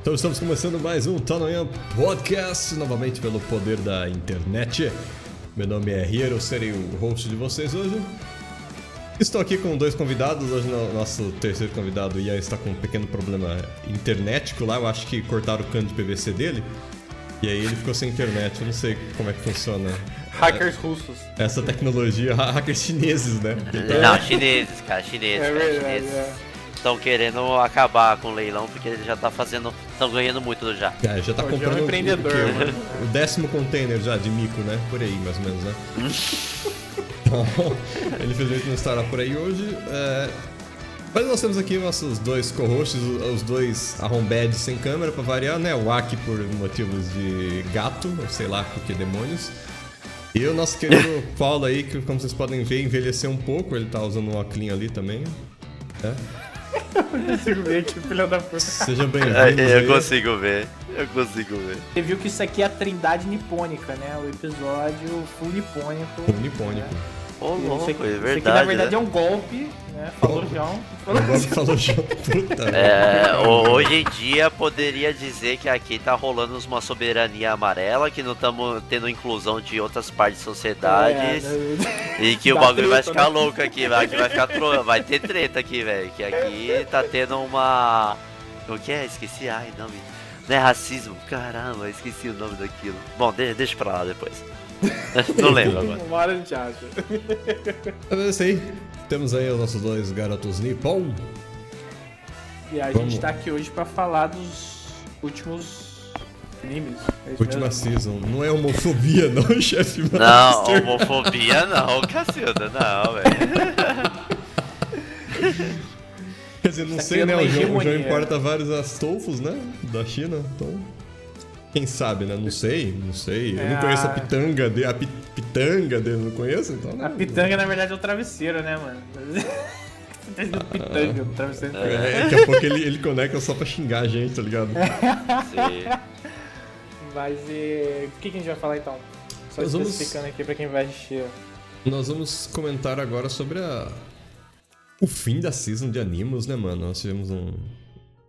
Então estamos começando mais um Tanoyan Podcast, novamente pelo poder da internet. Meu nome é Rier, eu serei o host de vocês hoje. Estou aqui com dois convidados, hoje o nosso terceiro convidado, Ian, está com um pequeno problema internético lá, eu acho que cortaram o cano de PVC dele. E aí ele ficou sem internet, eu não sei como é que funciona. Hackers russos. Essa tecnologia, hackers chineses, né? Não, chineses, cara, chineses. É cara, verdade, chineses. Estão querendo acabar com o leilão porque ele já tá fazendo. Estão ganhando muito já. É, já tá Hoje é um comprando o- empreendedor, o, quê? mano. o décimo container já de mico, né? Por aí, mais ou menos, né? então, ele infelizmente não estará por aí hoje. é, Mas nós temos aqui nossos dois co-hosts, os dois arrombedes sem câmera pra variar, né? O Aki por motivos de gato, ou sei lá por que demônios. E o nosso querido Paulo aí, que como vocês podem ver, envelheceu um pouco, ele tá usando um óculos ali também. É. Consigo ver que filho da puta. Seja bem-vindo. É, eu consigo ver. Eu consigo ver. Você viu que isso aqui é a trindade nipônica, né? O episódio full nipônico. Nipônico. Ô, Isso louco, aqui, é isso aqui, verdade. na verdade né? é um golpe, né? Falou João. Falou puta. É, ho- hoje em dia poderia dizer que aqui tá rolando uma soberania amarela, que não estamos tendo inclusão de outras partes de sociedades. É, né? E que o bagulho vai treta, ficar né? louco aqui, vai, que vai ficar tro... vai ter treta aqui, velho. Que aqui tá tendo uma. O que é? Esqueci, ai, nome. Não é racismo? Caramba, esqueci o nome daquilo. Bom, de- deixa pra lá depois. Não lembro agora. Uma hora a gente acha. Mas é isso aí. Temos aí os nossos dois garotos Nippon. E a Vamos. gente tá aqui hoje pra falar dos últimos animes. É isso Última mesmo? season. Não é homofobia, não, chefe Não, Master. homofobia não, Cacilda, não, velho. Quer dizer, não Tá sei, né? criando O João, o João importa vários astolfos, né? Da China, então... Quem sabe, né? Não sei, não sei. Eu É não conheço a pitanga dele. A pi- pitanga dele, não conheço, então... A pitanga, na verdade, é o travesseiro, né, mano? Tá pitanga, o travesseiro. É, daqui a pouco ele, ele conecta só pra xingar a gente, tá ligado? Sim. Mas e... o que, que a gente vai falar então? Só Nós vamos- especificando aqui pra quem vai assistir. Nós vamos comentar agora sobre a... O fim da season de animos, né, mano? Nós tivemos um...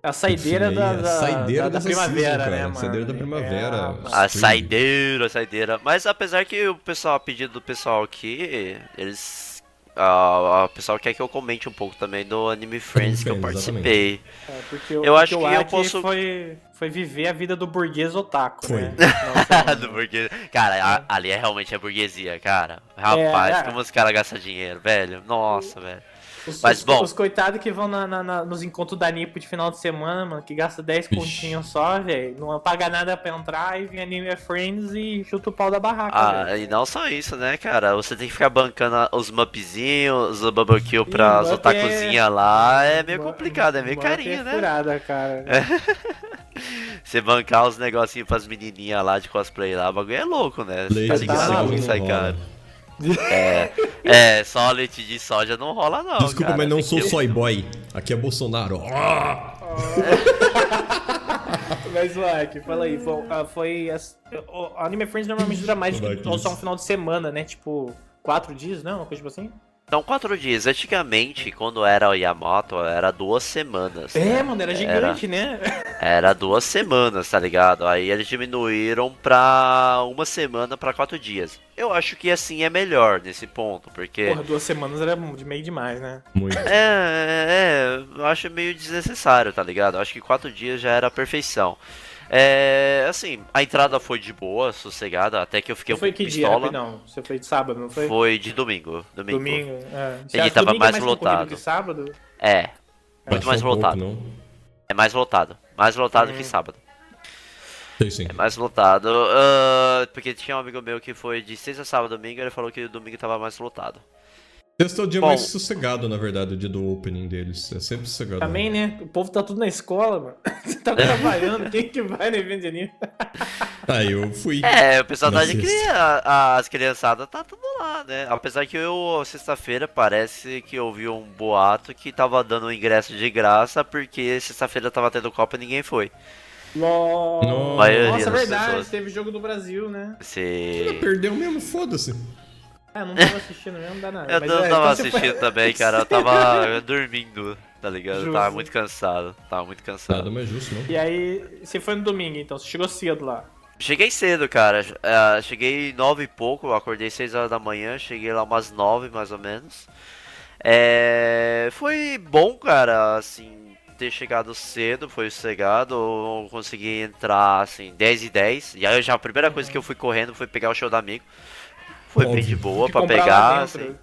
A saideira Enfim, da, aí, a da, saideira da, da dessa primavera, season, né, mano? Saideira da primavera. É, A saideira, a saideira. Mas apesar que o pessoal, a pedido do pessoal aqui, eles. o pessoal quer que eu comente um pouco também do Anime Friends que eu participei. é, porque o- Eu acho porque que eu posso- Foi, foi viver a vida do burguês otaku, Foi. né? Nossa, Do burguês. Cara, a- ali é realmente a burguesia, cara. Rapaz, É, é. como os caras gastam dinheiro, velho. Nossa, velho. Os, Mas, os, bom. os coitados que vão na- na- na- nos encontros da Nipo de final de semana, mano, que gasta 10 Ixi. continhos só, velho. Não paga nada pra entrar e vem Anime Friends e chuta o pau da barraca. Ah, velho. e não só isso, né, cara? Você tem que ficar bancando os mupzinhos, os barbecue pra Ih, as mup otakuzinhas lá. É meio complicado, é meio Mup carinho, é né? furada, cara. Você bancar os negocinhos pras menininhas lá de cosplay lá, o bagulho é louco, né? Você tá de ligado sai caro. É, é, só leite de soja não rola não, Desculpa, cara. mas não Tem sou soy boy. Aqui é Bolsonaro. Ah! Mas, like, fala aí, foi, ah, foi as- o Anime Friends normalmente dura mais do que só um final de semana, né? Tipo, quatro dias, não? Uma coisa tipo assim? São quatro dias. Antigamente, quando era o Yamato, era duas semanas. É, né? mano, era gigante, né? Era duas semanas, tá ligado? Aí eles diminuíram pra uma semana pra quatro dias. Eu acho que assim é melhor nesse ponto, porque. Porra, duas semanas era de meio demais, né? Muito. É, é, é, eu acho meio desnecessário, tá ligado? Eu acho que quatro dias já era a perfeição. É, assim, a entrada foi de boa, sossegada, até que eu fiquei Você um foi pouco que dia, pistola. rapidão? Você foi de sábado, não foi? Foi de domingo, domingo. Domingo, é. Você Ele tava domingo é mais lotado. que sábado? É, muito Passou mais um pouco, lotado. não? É mais lotado. Mais lotado Hum. que sábado. Sei sim. É mais lotado. ah, porque tinha um amigo meu que foi de sexta, sábado, domingo, ele falou que o domingo tava mais lotado. Sexta é o dia Bom. mais sossegado, na verdade, o dia do opening deles. É sempre sossegado. Também, né? O povo tá tudo na escola, mano. Você tá trabalhando, quem que vai no evento de anime? Ah, eu fui. É, o pessoal tá de criança. As criançadas tá tudo lá, né? Apesar que eu, sexta-feira, parece que eu vi um boato que tava dando um ingresso de graça porque sexta-feira tava tendo Copa e ninguém foi. Nossa, Nossa. Maioria Nossa, das verdade, pessoas. teve jogo do Brasil, né? Se... Perdeu mesmo, foda-se. Ah, não tava assistindo mesmo, não dá nada. Eu Mas, não é, tava então assistindo foi- também, cara. Eu tava dormindo. tá ligado? Eu Justo. tava muito cansado, tava muito cansado. Nada mais justo, não? E aí, você foi no domingo, então, você chegou cedo lá. Cheguei cedo, cara. É, cheguei nove e pouco, eu acordei seis horas da manhã, cheguei lá umas nove mais ou menos. É, foi bom, cara, assim, ter chegado cedo, foi sossegado, eu consegui entrar, assim, 10 e 10. E aí já a primeira coisa que eu fui correndo foi pegar o show do amigo. Foi bem de boa lá pegar, dentro. assim.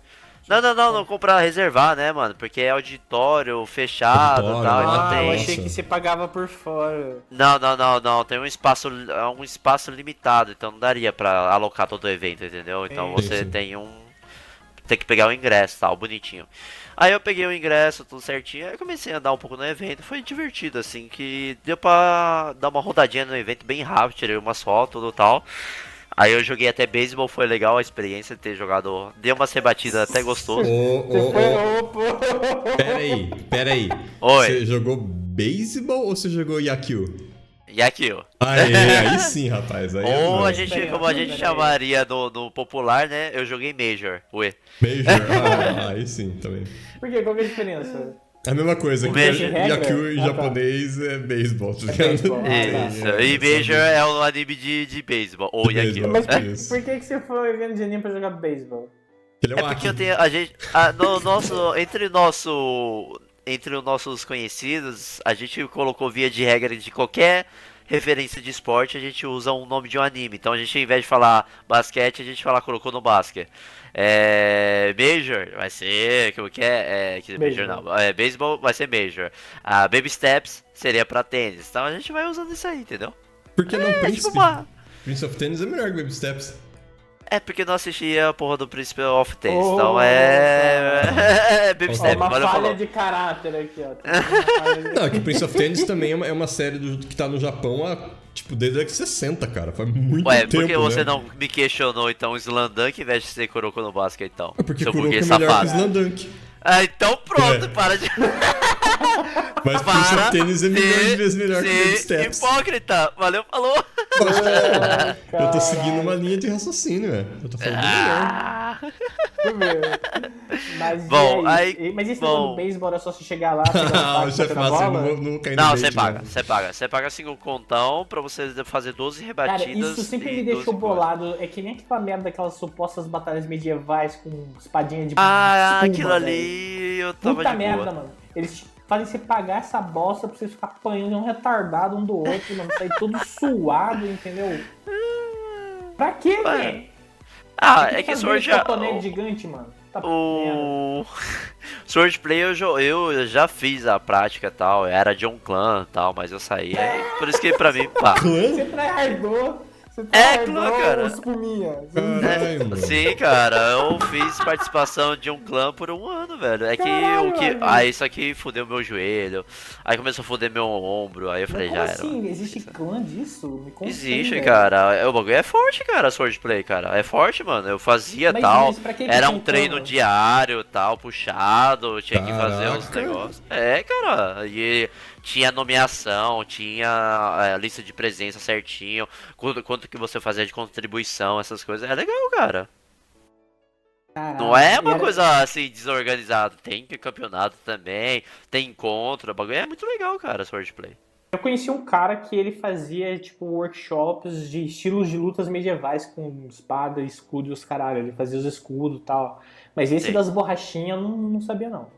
Não, não, não, não comprar, reservar, né, mano? Porque é auditório fechado e tal, e né? não Ah, tem. eu achei que você pagava por fora. Não, não, não, não. Tem um espaço, é um espaço limitado, então não daria pra alocar todo o evento, entendeu? Então Sim, você sim. tem um. Tem que pegar o ingresso, tal, bonitinho. Aí eu peguei o ingresso, tudo certinho, aí eu comecei a andar um pouco no evento, foi divertido, assim, que deu pra dar uma rodadinha no evento bem rápido, tirei umas fotos e tal. Aí eu joguei até beisebol, foi legal a experiência de ter jogado. Deu umas rebatidas até gostoso. Ô, ô, ô, pera aí, pera aí. Oi. Você jogou beisebol ou você jogou Yakyu? Aqui, ó. Aí, aí sim, rapaz. Aí é Ou a nóis. gente, Peraí, como a peraí. gente chamaria no, no popular, né? Eu joguei Major. Ué. Major, ah, aí sim, também. Por quê? Qual que é a diferença? É a mesma coisa, que Major. Yakyu em Ah, tá. japonês é beisebol, tá ligado? beisebol. Tá. Isso. É, E é, Major é o anime de, de beisebol. Ou beisebol. Mas por, Isso. por que, que você foi ao evento de anime pra jogar beisebol? Ele é É porque eu tenho. A gente. a- no nosso. Entre o nosso. Entre os nossos conhecidos, a gente colocou via de regra de qualquer referência de esporte, a gente usa um nome de um anime. Então a gente, ao invés de falar basquete, a gente fala colocou no basquete. É. Major vai ser. Como que é? é que major Baseball. não. É, baseball vai ser Major. A Baby Steps seria pra tênis. Então a gente vai usando isso aí, entendeu? Por que não É tipo uma. Prince of Tennis é melhor que Baby Steps. É porque não assisti a porra do Príncipe of Tennis, Oh, então é. é Baby Step, uma valeu, falha falou. de caráter aqui, ó. Uma de- Não, é que Prince of Tennis também é uma, é uma série do- que tá no Japão há, tipo, desde a década de 60, cara. Faz muito Ué, tempo, por que você né? não me questionou então o Slandunk em vez de ser Kuroko no basquete então? É porque Seu Kuroko é melhor que safado. Slandunk. Ah, então pronto, É. para de. Mas para of Tennis é milhões de ser- vezes melhor que Baby Steps. hipócrita. Valeu, falou. Eu tô seguindo uma linha de raciocínio, velho. Eu tô falando do melhor. Ah, eu ver. Mas, e Bom, aí? aí- E- Mas esse bom. do beisebol era só você chegar lá, Ah, o chefe eu bola? não não no Não, você paga, né? você paga. Você paga cinco contão pra você fazer 12 Cara, rebatidas. isso sempre me 12 deixou coisas. bolado. É que nem aquela merda daquelas supostas batalhas medievais com espadinha de Ah, espuma, aquilo velho. Ali eu tava Puta de merda, boa. mano. Eles fazem você pagar essa bosta pra vocês ficar apanhando um retardado um do outro, mano. Sair todo suado, entendeu? Pra quê, velho? Ah, Tem é que Sword já. cotonete gigante, mano. Tá. O Sword Play eu, eu já fiz a prática e tal, era de um clã e tal, mas eu saí. aí por isso que pra mim, pá. Você tryhardou. Você É, tryhardou claro, cara. Caralho, mano. Sim, cara, eu fiz participação de um clã por um ano, velho. É que Caralho, o que. velho. Aí isso aqui fudeu meu joelho. Aí começou a fuder meu ombro. Aí eu falei, Mas já era. assim? Existe clã disso? Me conta Existe, velho. cara. É, O bagulho é forte, cara, Swordplay, cara. É forte, mano. Eu fazia Mas- tal. mas Era um treino clã? diário, tal, puxado. Tinha que fazer uns Caraca. negócios. É, cara. E tinha nomeação, tinha é, lista de presença certinho. Quanto, quanto que você fazia de contribuição, essas coisas. É legal, cara. Caralho. Não é uma era- coisa assim desorganizada. Tem campeonato também, tem encontro. Bagulho é muito legal, cara, Swordplay. Eu conheci um cara que ele fazia, tipo, workshops de estilos de lutas medievais com espada, escudo e os caralho. Ele fazia os escudos e tal. Mas esse Sim. das borrachinhas eu não, não sabia, não.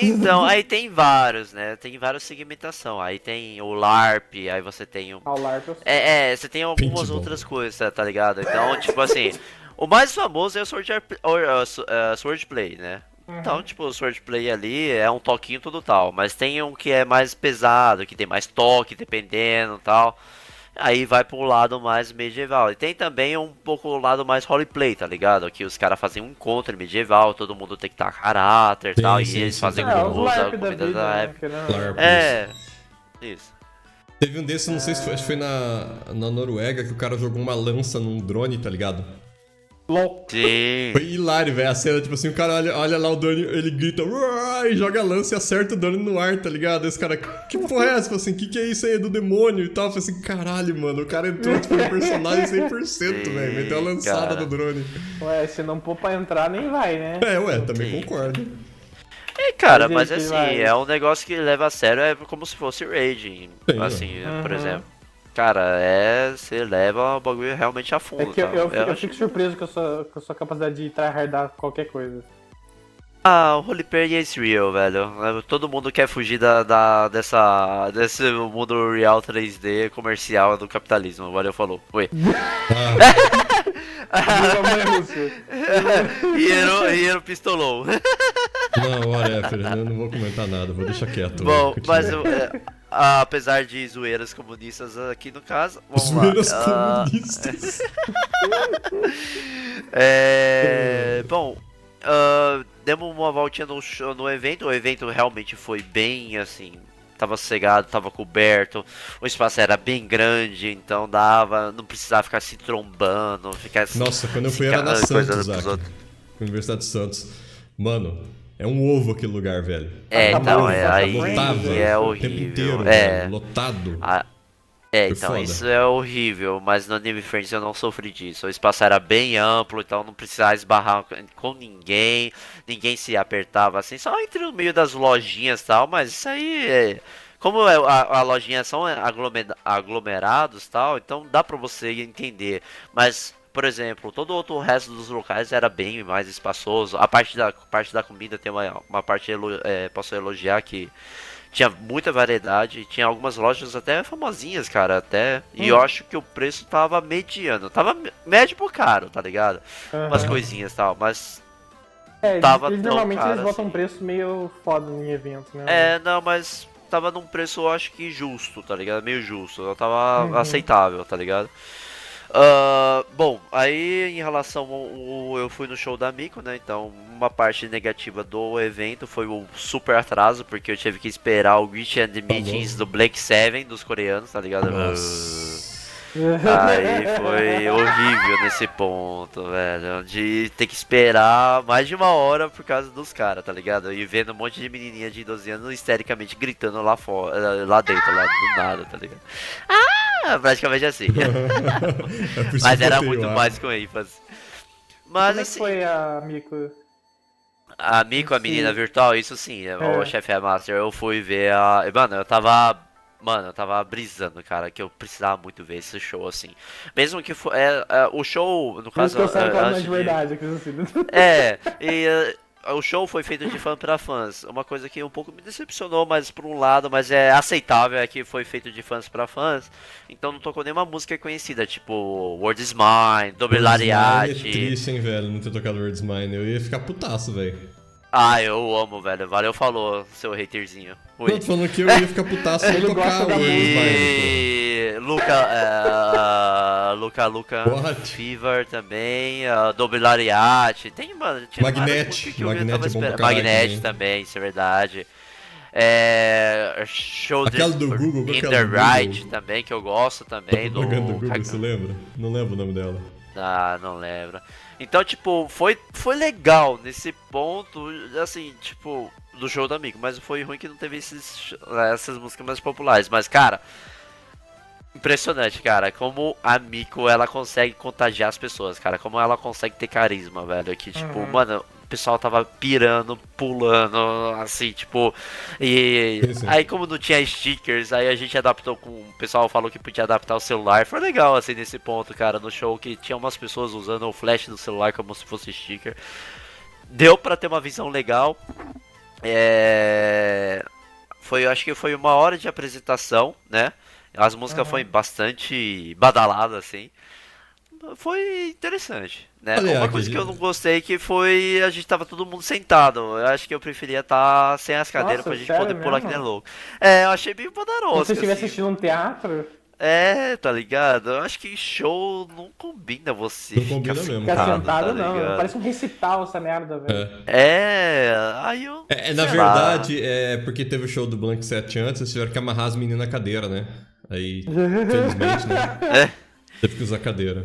Então, aí tem vários, né? Tem várias segmentação. Aí tem o LARP, aí você tem o. Ao LARP eu É, é, você tem algumas outras coisas, tá- tá ligado? Então, tipo assim, o mais famoso é o Sword, or, uh, Su- uh, Swordplay, né? Então, tipo, o Swordplay ali é um toquinho tudo tal, mas tem um que é mais pesado, que tem mais toque, dependendo tal. Aí vai pro lado mais medieval. E tem também um pouco o lado mais roleplay, tá ligado? Que os caras fazem um encontro medieval, todo mundo tem que estar caráter e Sim, tal, e sim, eles sim. fazem É, com os usa LARP da comida vida, da né? época. LARP. É, isso. Teve um desses, não sei se foi, acho que foi na, na Noruega, que o cara jogou uma lança num drone, tá ligado? LOL. Sim. Foi hilário, velho. A cena, tipo assim, o cara olha, olha lá o drone, ele grita e joga a lança e acerta o drone no ar, tá ligado? Esse cara, que porra é essa? Fala assim, que que é isso aí? É do demônio e tal. Eu falei assim, caralho, mano, o cara entrou, tipo, no personagem 100%, Sim, velho. Meteu a lançada cara. do drone. Ué, se não pôr pra entrar, nem vai, né? É, ué, também Sim. concordo. É cara, Mas mas assim, vai- é um negócio que leva a sério, é como se fosse Raging. Sim, Assim, por Uhum. exemplo. Cara, é. Você leva o bagulho realmente a fundo. É que eu, eu, eu acho- fico surpreso com a sua, com a sua capacidade de tryhardar qualquer coisa. Ah, o roleplay is real, velho. Todo mundo quer fugir da, da- dessa, desse mundo real 3D comercial do capitalismo. Valeu, falou. Oi. Ah. Hieron, Hieron pistolou. não, whatever, eu não vou comentar nada, vou deixar quieto. Bom, mas é, apesar de zoeiras comunistas aqui no caso, Zoeiras lá. Ah, comunistas. É, bom, ah, demos uma voltinha no, show- no evento. O evento realmente foi bem assim. Tava sossegado, tava coberto, o espaço era bem grande, então dava, não precisava ficar se trombando, ficar Nossa, quando eu fui era na Santos. Universidade de Santos. Mano, é um ovo aquele lugar, velho. É, Tá então, é, tá aí Lotava é o tempo horrível. inteiro, é, velho, lotado. a- é, Foi então, foda. isso é horrível, mas no Anime Friends eu não sofri disso. O espaço era bem amplo, então não precisava esbarrar com ninguém, ninguém se apertava assim, só entre o meio das lojinhas e tal, mas isso aí é. Como é- a, a lojinha são aglome- aglomerados e tal, então dá pra você entender. Mas, por exemplo, todo outro resto dos locais era bem mais espaçoso. A parte da, parte da comida tem uma, uma parte, é, posso elogiar que tinha muita variedade, tinha algumas lojas até famosinhas, cara, até. E eu acho que o preço tava mediano. Tava médio pro caro, tá ligado? Umas Aham. coisinhas e tal, mas. É, tava eles, normalmente eles botam assim. um preço meio foda em evento, né? É, não, mas tava num preço, eu acho que justo, tá ligado? Meio justo. Tava Uhum. aceitável, tá ligado? Ah, bom, aí em relação ao, ao- Eu fui no show da Miko, né? Então, uma parte negativa do evento foi o super atraso, porque eu tive que esperar o Reach and the Meetings do Black Seven dos coreanos, tá ligado? Nossa. Aí foi horrível nesse ponto, velho. De ter que esperar mais de uma hora por causa dos caras, tá ligado? E vendo um monte de menininha de 12 anos histericamente gritando lá fora, lá dentro, lá do nada, tá ligado? Ah, praticamente assim. É Mas era muito mais com ênfase. Como Mas é que assim, foi a Mico? a Miko, a menina Sim. virtual, isso sim, é. o É. chefe é Master, eu fui ver a. Mano, eu tava. Mano, eu tava brisando, cara, que eu precisava muito ver esse show, assim. Mesmo que for. É, é, o show, no caso. é, antes de de- verdade, assim. É, e o show foi feito de fã pra fãs. Uma coisa que um pouco me decepcionou, mas por um lado, mas é aceitável, é que foi feito de fãs pra fãs. Então não tocou nenhuma música conhecida, tipo World is Mine, Mine É triste, hein, velho, não ter tocado Words Mine. Eu ia ficar putaço, velho. Ah, eu amo, velho. Valeu, falou, seu haterzinho. Não, Ui. tô falando que eu ia ficar putaço sem Ele tocar Mine. E Luca, eh, Luca, Luca What? Fever também, uh, Double Lariat, tem, mano, tinha Magnet, que eu Magnet tava é bom pra Magnet também. também, isso é verdade. É, show Aquela do Google, qual In é the do Google? Right também, que eu gosto também. Do, do Google, você lembra? Não lembro o nome dela. Ah, não lembro. Então, tipo, foi, foi legal nesse ponto, assim, tipo, do show do amigo, mas foi ruim que não teve esses, essas músicas mais populares. Mas, cara, impressionante, cara, como a Miko, ela consegue contagiar as pessoas, cara, como ela consegue ter carisma, velho, que, tipo, Uhum. mano, o pessoal tava pirando, pulando, assim, tipo, e Sim, sim. aí como não tinha stickers, aí a gente adaptou com, o pessoal falou que podia adaptar o celular, foi legal, assim, nesse ponto, cara, no show, que tinha umas pessoas usando o flash do celular como se fosse sticker, deu pra ter uma visão legal, é... Foi, eu acho que foi uma hora de apresentação, né? As músicas Uhum. foi bastante badaladas, assim. Foi interessante, né? Olha, Uma coisa que eu não gostei que foi a gente tava todo mundo sentado. Eu acho que eu preferia estar sem as cadeiras Nossa, pra gente poder pular que mesmo? nem louco. É, eu achei bem poderoso. se você estivesse assistindo um teatro, É, tá ligado? Eu acho que show não combina você. Não ficar combina mesmo, ficar Sentado, sentado tá não. ligado? Parece um recital essa merda, velho. É. É, aí eu. É, é, na sei lá. verdade, é porque teve o show do Blank 7 antes, eles tiveram que amarrar as meninas na cadeira, né? Aí, felizmente, né? É. Teve que usar cadeira.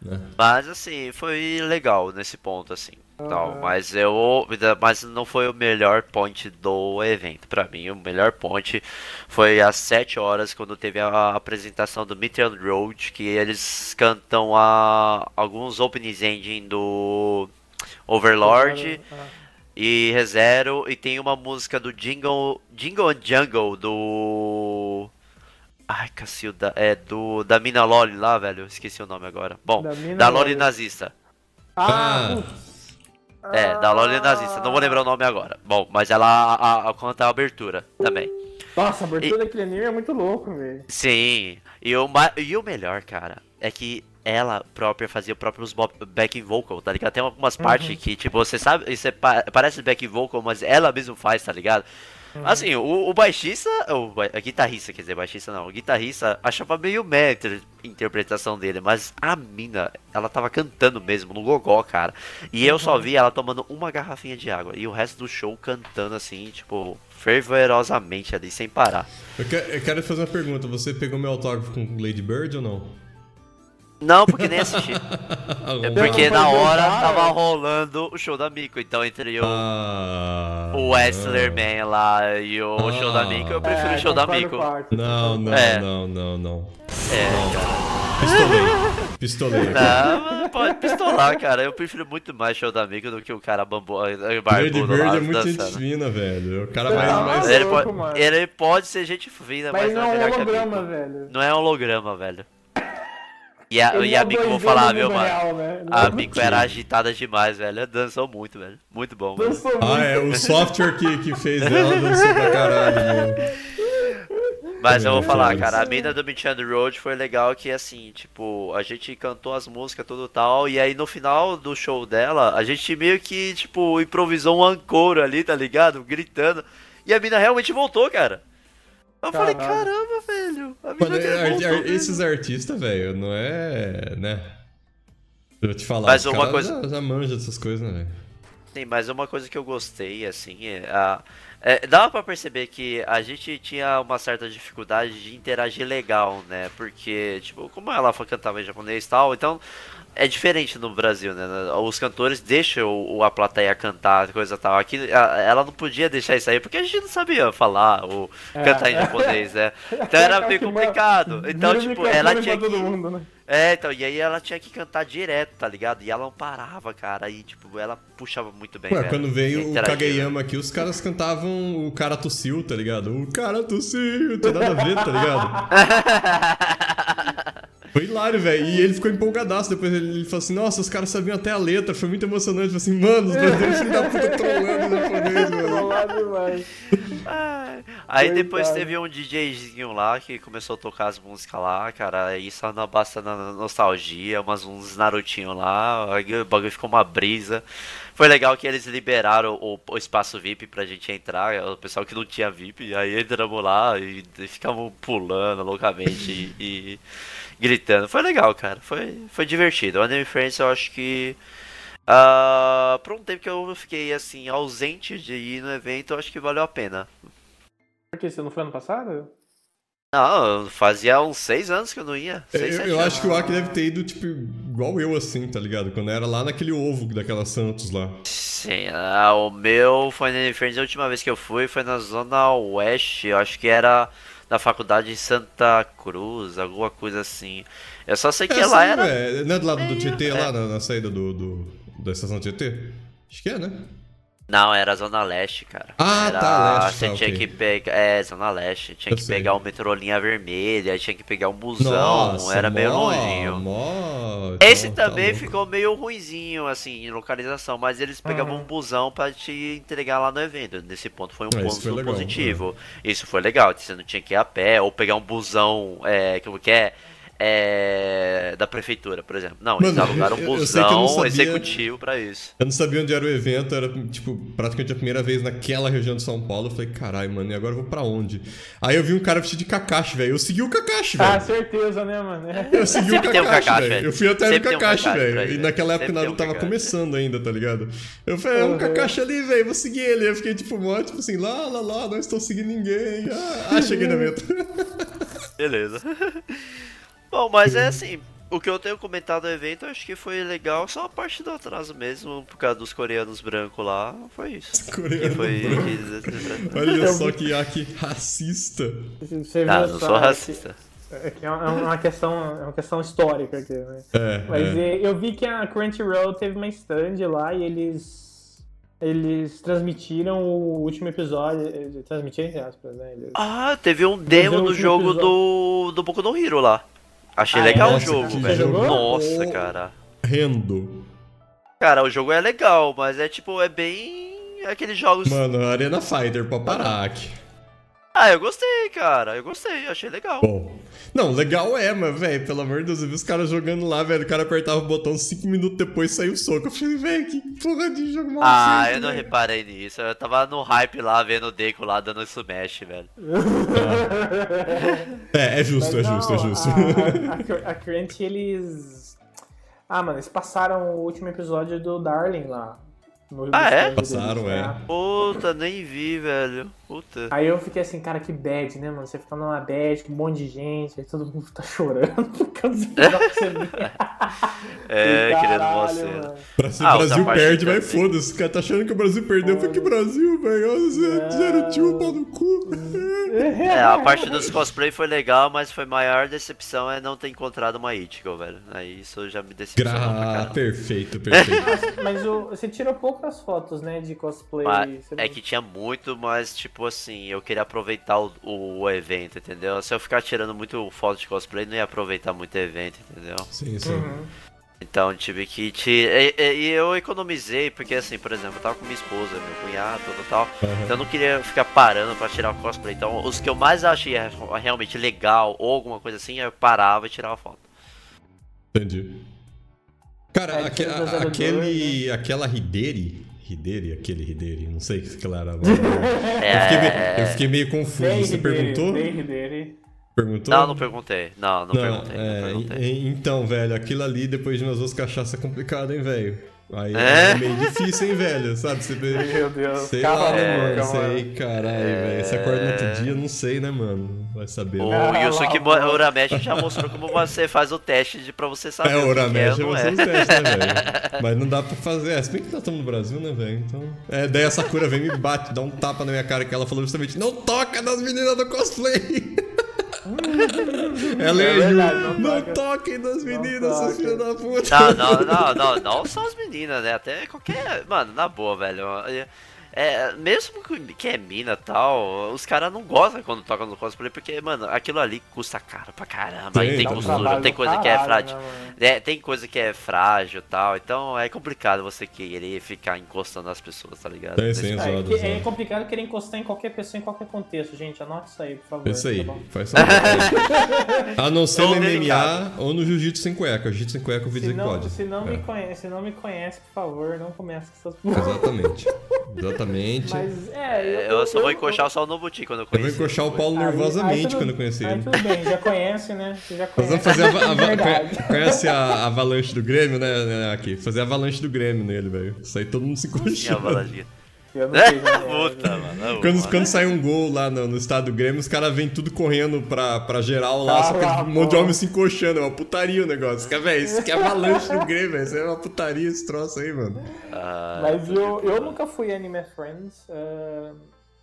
Né? Mas assim, foi legal nesse ponto, assim. Tal, mas eu. Mas não foi o melhor point do evento. Pra mim, o melhor point foi às 7 horas, quando teve a apresentação do Meteor Road, que eles cantam a, alguns openings ending do Overlord. Ah. E ReZero e tem uma música do Jingle, Jingle and Jungle do. Ai, Cacilda, é do. Da Mina Loli lá, velho. Esqueci o nome agora. Bom, Da da, Loli nazista. Ah, Ah. É, da Loli nazista. Não vou lembrar o nome agora. Bom, mas ela a, a, conta a abertura também. Nossa, a abertura daquele anime é muito louco, velho. Sim. E o, ma- e o melhor, cara, é que ela própria fazia próprios backing vocal, tá ligado? Tem algumas partes que, tipo, você sabe, você pa- parece backing vocal, mas ela mesmo faz, tá ligado? Assim, o, o baixista, o, ba- guitarrista, quer dizer, baixista não, o guitarrista achava meio meh a inter- interpretação dele, mas a mina, ela tava cantando mesmo, no gogó, cara. E eu só vi ela tomando uma garrafinha de água, e o resto do show cantando assim, tipo, fervorosamente ali, sem parar. Eu, que- eu quero fazer uma pergunta. Você pegou meu autógrafo com Lady Bird ou não? Não, porque nem assisti. É porque Não, na hora tava rolando o show da Mico, então entre o, Ah, o Wrestler Man lá e o Ah. show da Mico, eu prefiro É, o show da Mico. com o Arthur. Não, não, É. não, não, não. É, cara. Pistolei. Pistolei. Não, pode pistolar, cara. Eu prefiro muito mais show da Mico do que o cara bambu, barbudo lá Bird é muito gente fina, velho. O cara Não, mais. não, mais... Ele pode, ele pode ser gente fina, mas, Mas não não é é melhor que a holograma, Mico. velho. Não é holograma, velho. E a, e é a Mico, vou 2D falar, viu, mano? real, né? A Mico era agitada demais, velho. Dançou muito, velho. Muito bom, velho. Dançou muito. Ah, é o software que, que fez ela dançou pra caralho. Mas eu vou É, falar, cara, a mina do Midland Road foi legal que assim, tipo, a gente cantou as músicas tudo tal, e aí no final do show dela, a gente meio que, tipo, improvisou um ancor ali, tá ligado? Gritando. E a mina realmente voltou, cara. Eu falei, caramba, velho. A mina Mano, é- é- esses artistas, velho, não é. né? Eu te falar, Mas os uma coisa- já, já manjam dessas coisas, né, velho? Sim, mas uma coisa que eu gostei, assim, é, a, é, dava pra perceber que a gente tinha uma certa dificuldade de interagir legal, né? Porque, tipo, como ela cantava em japonês e tal, então é diferente no Brasil, né? Os cantores deixam o- a plateia cantar, coisa tal. Aqui a- ela não podia deixar isso aí, porque a gente não sabia falar ou É. cantar em japonês, né? Então era meio Que uma- complicado. Então, tipo, ela tinha que. mundo, né? É, então, e aí ela tinha que cantar direto, tá ligado? E ela não parava, cara. E, tipo, ela puxava muito bem. Ué, velho. quando veio o. Kageyama aqui, os caras cantavam o cara tossiu, tá ligado? O cara tossiu, não tem nada a ver, tá ligado? Foi hilário, velho. E ele ficou empolgadaço. Depois ele, ele falou assim: Nossa, os caras sabiam até a letra. Foi muito emocionante. Eu falei assim: Mano, os brasileiros filho da puta trolando o japonês, mano. Trollado demais. Ai. Aí depois teve um DJzinho lá que começou a tocar as músicas lá, cara. Aí só na basta na nostalgia, umas, uns Narutinho lá. Aí o bagulho ficou uma brisa. Foi legal que eles liberaram o, o espaço VIP pra gente entrar, o pessoal que não tinha VIP. Aí entramos lá e, e ficavam pulando loucamente e, e gritando. Foi legal, cara. Foi, foi divertido. O Anime Friends eu acho que. ah, por um tempo que eu fiquei assim, ausente de ir no evento, eu acho que valeu a pena. Por que você não foi ano passado? Não, fazia uns seis anos que eu não ia. É, Seis, Eu, eu acho que o Aki deve ter ido, tipo, igual eu, assim, tá ligado? Quando era lá naquele ovo daquela Santos lá. Sim, ah, o meu foi na Friends, a última vez que eu fui foi na Zona Oeste, eu acho que era na faculdade de Santa Cruz, alguma coisa assim. Eu só sei que É, lá sim, era. ué. Não é do lado do Tietê, é. lá na, na saída do, do- da estação Tietê? Acho que é, né? Não, era Zona Leste, cara. Ah, era... tá, Leste, Você tá, tinha ok. que pegar. É, Zona Leste. Tinha Eu que sei. pegar o metrô linha vermelha, tinha que pegar um busão, Nossa, era meio mó- longinho. mó- Esse mó- tá também louco. ficou meio ruinzinho, assim, em localização, mas eles pegavam Uhum. um busão pra te entregar lá no evento. Nesse ponto foi um Ah, ponto foi legal, positivo. Isso foi legal, você não tinha que ir a pé ou pegar um busão, é, como que é? É, da prefeitura, por exemplo. Não, eles Mano, alugaram um busão sabia- executivo pra isso. Eu não sabia onde era o evento, era, tipo, praticamente a primeira vez naquela região de São Paulo. Eu falei, caralho, mano, e agora eu vou pra onde? Aí eu vi um cara vestido de Kakashi, velho. Eu segui o Kakashi, Ah, velho. certeza, né, mano? Eu segui o Sempre um Kakashi, Kakashi, velho. Eu fui até Sempre um Kakashi, pra velho. E naquela época Sempre o Naruto um tava Kakashi. começando ainda, tá ligado? Eu falei, é um Uhum. Kakashi ali, velho, vou seguir ele. Eu fiquei tipo, mó, tipo assim, lá, lá, lá, não estou seguindo ninguém. Ah, ah, cheguei no evento. Beleza. Bom, mas é assim, o que eu tenho comentado do evento, eu acho que foi legal, só a parte do atraso mesmo, por causa dos coreanos brancos lá, foi isso. Que Coreano foi. que- Olha Eu só que Aki racista. Você Ah, viu não só, sou racista. É é uma, é uma questão, é uma questão histórica aqui, né? É, Mas é. é, eu vi que a Crunchyroll teve uma stand lá e eles Eles transmitiram o último episódio. Transmitiram entre aspas, né? Eles- Ah, teve um demo no do jogo episódio. do, do Boku no Hero lá. Achei Ah, legal é? o Nossa, jogo, velho. Nossa, cara. Rendo. Cara, o jogo é legal, mas é tipo, é bem aqueles jogos. Mano, Arena Fighter pra parar aqui. Ah, eu gostei, cara. Eu gostei, achei legal. Bom. Não, legal é, mas, velho, pelo amor de Deus, eu vi os caras jogando lá, velho. O cara apertava o botão, cinco minutos depois saiu o soco. Eu falei, velho, que porra de jogo mal Ah, feito, eu não reparei nisso. Eu tava no hype lá, vendo o Deco lá dando smash, velho. É, é justo, é Mas justo, é não, justo. A, a, a Crunchy, eles. Ah, mano, eles passaram o último episódio do Darling lá. No Ah, é? Passaram, deles, é. né? Puta, nem vi, velho. Puta. Aí eu fiquei assim, cara, que bad, né, mano? Você fica numa bad com um monte de gente, aí todo mundo tá chorando por causa do final que você vê. É, Caralho, querendo você. mano. Brasil, Ah, Brasil outra parte perde, mas foda-se. O cara tá achando que o Brasil perdeu. Eu falei, que Brasil, velho? Zero- tio, pau no cu. É, a parte dos cosplay foi legal, mas foi maior decepção é não ter encontrado uma Ichigo, velho. Aí isso já me decepcionou pra Gra... caramba. Perfeito, perfeito. Mas o, você tirou poucas fotos, né, de cosplay. Mas é que tinha muito, mas tipo assim, eu queria aproveitar o, o, o evento, entendeu? Se eu ficar tirando muito foto de cosplay, não ia aproveitar muito o evento, entendeu? Sim, sim. Uhum. Então tive que tirar. E, e- e eu economizei, porque assim, por exemplo, eu tava com minha esposa, meu cunhado, tal, tal. Aham. Então eu não queria ficar parando pra tirar o cosplay. Então os que eu mais achei re- realmente legal ou alguma coisa assim, eu parava e tirava foto. Entendi. Cara, É, aque- a- o 002, aquele. Aquela Hideri. Hideri, aquele Hideri, não sei o que ela era. Eu É. fiquei, meio, eu fiquei meio confuso. Bem Você dele, perguntou? bem dele. Perguntou? Não, não perguntei. Não, não, perguntei. é, não perguntei. e- então, velho, aquilo ali depois de umas duas cachaças é complicado, hein, velho? Aí É? é meio difícil, hein, velho? Sabe? Você Meu Deus, Sei calma, lá, né, mano, calma. Sei, caralho, velho. Você acorda no outro dia, não sei, né, mano? Vai saber. O né? Lá, lá. Uramesh já mostrou como você faz o teste de, pra você saber É, o o que, que é Uramesh é você é. os testes, né, velho? Mas não dá pra fazer. É, se bem que nós estamos no Brasil, né, velho? Então. É, daí a Sakura vem e me bate, dá um tapa na minha cara que ela falou justamente: não toca nas meninas do cosplay! ela É é, não não toquem nas meninas, seus filhos da puta! Não, não, não, não, não só as meninas, né? Até qualquer. Mano, na boa, velho. É, é, mesmo que- é mina e tal, os caras não gostam quando tocam no cosplay, porque, mano, aquilo ali custa caro pra caramba. Tem, Aí tem costura, tem coisa que é caralho, frágil. né? É, tem coisa que é frágil e tal, então é complicado você querer ficar encostando nas pessoas, tá ligado? Tem sim, É, que- é zoado. complicado querer encostar em qualquer pessoa, em qualquer contexto, gente. Anote isso aí, por favor. Isso aí, tá bom? faz só. A não ser Tão no MMA ou no Jiu-Jitsu sem cueca. Jiu-Jitsu sem cueca eu ouvi Se dizer que não, pode. se, não É, me conhece, se não me conhece, por favor, não comece com essas porra. Exatamente. Exatamente. Mas, é, É, Eu só vou encoxar só o Nobuti quando eu Eu vou conhecer. encoxar o Paulo Aí- nervosamente aí tudo- quando eu conheci Aí ele. tudo bem, já conhece, né? Você já Nós conhece. vamos fazer a, a, Conhece a, a avalanche do Grêmio, né, né? Aqui. Fazer a avalanche do Grêmio nele, velho. Isso aí todo mundo se Minha encoxando. baladinha. Eu não sei, né? Puta, mano. Quando, quando sai um gol lá no, no estado do Grêmio, os caras vêm tudo correndo pra, pra geral lá, Ah, só que lá, um monte de homem se encoxando. É uma putaria o negócio. Isso que é, velho, isso que é avalanche do Grêmio, velho. Isso é uma putaria esse troço aí, mano. Ah, Mas eu, eu nunca fui Anime Friends. ah,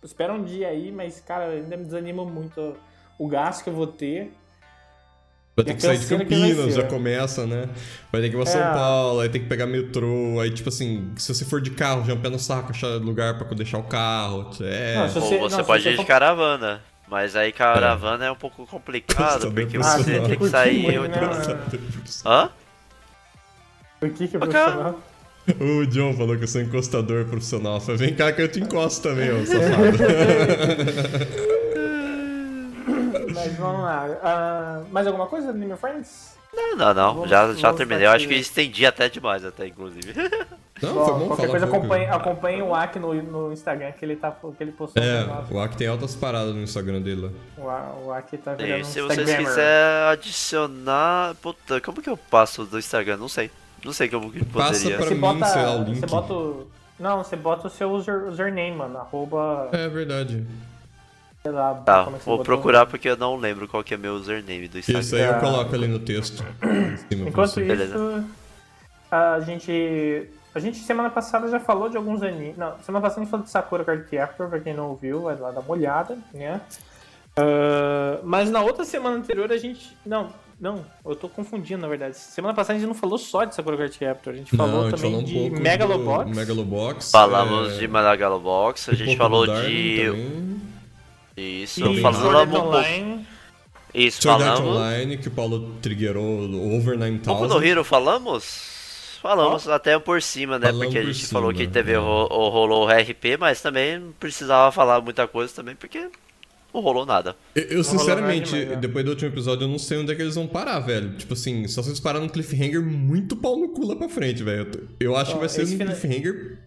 espero um dia aí, mas, cara, ainda me desanima muito o gasto que eu vou ter. Vai ter que sair de Campinas, já começa, né? Vai ter que ir pra São É. Paulo, aí tem que pegar metrô, aí tipo assim, se você for de carro, já é um pé no saco achar lugar pra deixar o carro. É. Não, se Ou você- você não, pode você ir de for- caravana. Mas aí caravana é um pouco complicado, porque você tem que sair né, mano? Hã? Por que que é profissional? O John falou que eu sou encostador profissional. Falei, vem cá que eu te encosto também, ô safado. Mas vamos lá. Ah, mais alguma coisa, Anime Friends? Não, não, não. Vamos- Já, já terminei. Eu acho que estendi até demais, até, inclusive. Não, Bom, foi bom qualquer falar coisa pouco. acompanhe, acompanhe o Aki no, no Instagram, que ele, tá, que ele postou. um É, o Aki tem altas paradas no Instagram dele lá. O, o Aki tá E virando um se vocês Instagrammer. quiserem adicionar. Puta, como que eu passo do Instagram? Não sei. Não sei como que Passa poderia. pra Você mim, bota, sei lá, o link. Você bota o... Não, você bota o seu user, username, mano. Arroba. É verdade. Sei lá. Tá, como é que você vou botou? procurar porque eu não lembro qual que é meu username do Instagram. Isso aí eu Ah. coloco ali no texto. Enquanto isso, Beleza. a gente. A gente semana passada já falou de alguns animes. Não, semana passada a gente falou de Sakura Card Captor, pra quem não ouviu, vai lá dar uma olhada, né? Ah, mas na outra semana anterior a gente. Não, não, eu tô confundindo, na verdade. Semana passada a gente não falou só de Sakura Card Captor, a gente falou Não, a gente também falou um de Megalobox. Megalobox. Falamos é, de Megalobox, a gente falou de. Isso, E Art um. Online. Isso, Sword Art falamos. Online, que o Paulo triggerou o Over Um 9000. pouco do Hero falamos? Falamos até por cima, né? Falamos porque a gente falou que cima, teve é. rolou o RP, mas também não precisava falar muita coisa também, porque não rolou nada. Eu, eu, sinceramente, nada demais, é. depois do último episódio, eu não sei onde é que eles vão parar, velho. Tipo assim, só se eles pararem num cliffhanger muito pau no cu lá pra frente, velho. Eu, acho Ó, que vai ser um fina- cliffhanger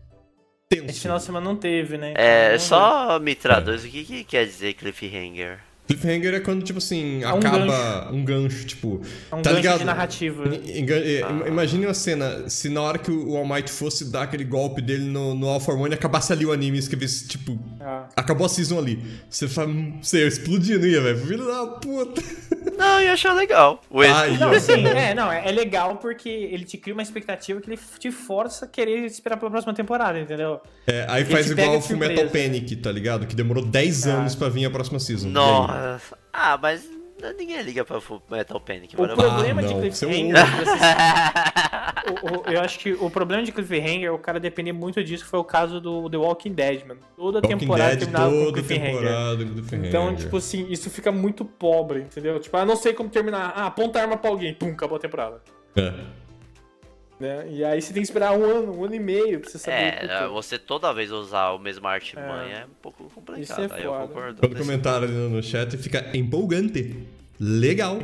Esse tenso. final de semana não teve, né? É, Então, só me traduz o que, que quer dizer cliffhanger. Cliffhanger é quando, tipo assim, É um acaba um gancho, tipo. É um tá gancho ligado? de narrativa. Im- Imagine uma cena, se na hora que o All Might fosse dar aquele golpe dele no, no Alpha Hormone, acabasse ali o anime e escrevesse, tipo, Ah. acabou a season ali. Você fala, você ia explodir, não ia, velho? Filho da puta. Não, eu achei legal. Ai, Não, assim, é, não, é, é legal porque ele te cria uma expectativa que ele te força a querer esperar pela próxima temporada, entendeu? É, aí Ele faz igual o de Full Metal surpresa. Panic, tá ligado? Que demorou 10 Ah. anos pra vir a próxima season. Nossa. Ah, mas ninguém liga pra Metal Panic. O problema Ah, de Cliffhanger. o- o- eu acho que o problema de Cliffhanger, o cara depender muito disso, foi o caso do The Walking Dead, mano. Toda Walking temporada Dead, terminava com toda Cliffhanger. temporada com Cliffhanger. Então, tipo assim, isso fica muito pobre, entendeu? Tipo, ah, não sei como terminar. Ah, aponta a arma pra alguém. Pum, acabou a temporada. É. Né? E aí você tem que esperar um ano, um ano e meio pra você saber. É, puta. você toda vez usar o mesmo artimanha é, um pouco Isso complicado. é aí eu foda. concordo. Quando comentaram ali no, chat, fica empolgante. Legal.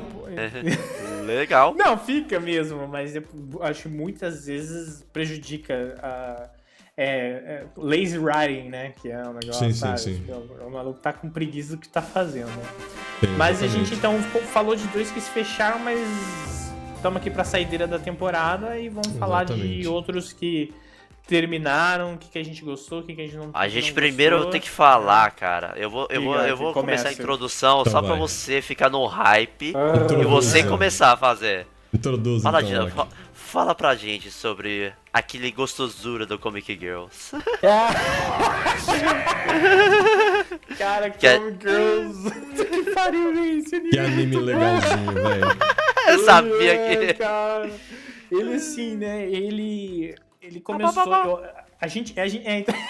Legal. Não, fica mesmo, mas eu acho que muitas vezes prejudica a. É, é, lazy writing, né? Que é um negócio, Sim, sim, sabe? sim. Tipo, O maluco tá com preguiça do que tá fazendo, né? É, Mas a exatamente. gente então falou de dois que se fecharam, mas estamos aqui pra saideira da temporada e vamos falar de Exatamente. outros que terminaram, o que, que a gente gostou, o que, que a gente não A gente não primeiro tem que falar, cara. Eu vou, eu vou, eu vou começa. começar a introdução Então só pra vai. você ficar no hype Ah, e você começar a fazer. Introduz Fala, então, Dina, Loki. fa- fala pra gente sobre aquele gostosura do Comic Girls. Cara, Que é- Come Girls. que pariu, gente. Que anime legalzinho, velho. Eu sabia que. cara. Ele assim, né? Ele. Ele começou. eu- a gente. A gente é, então...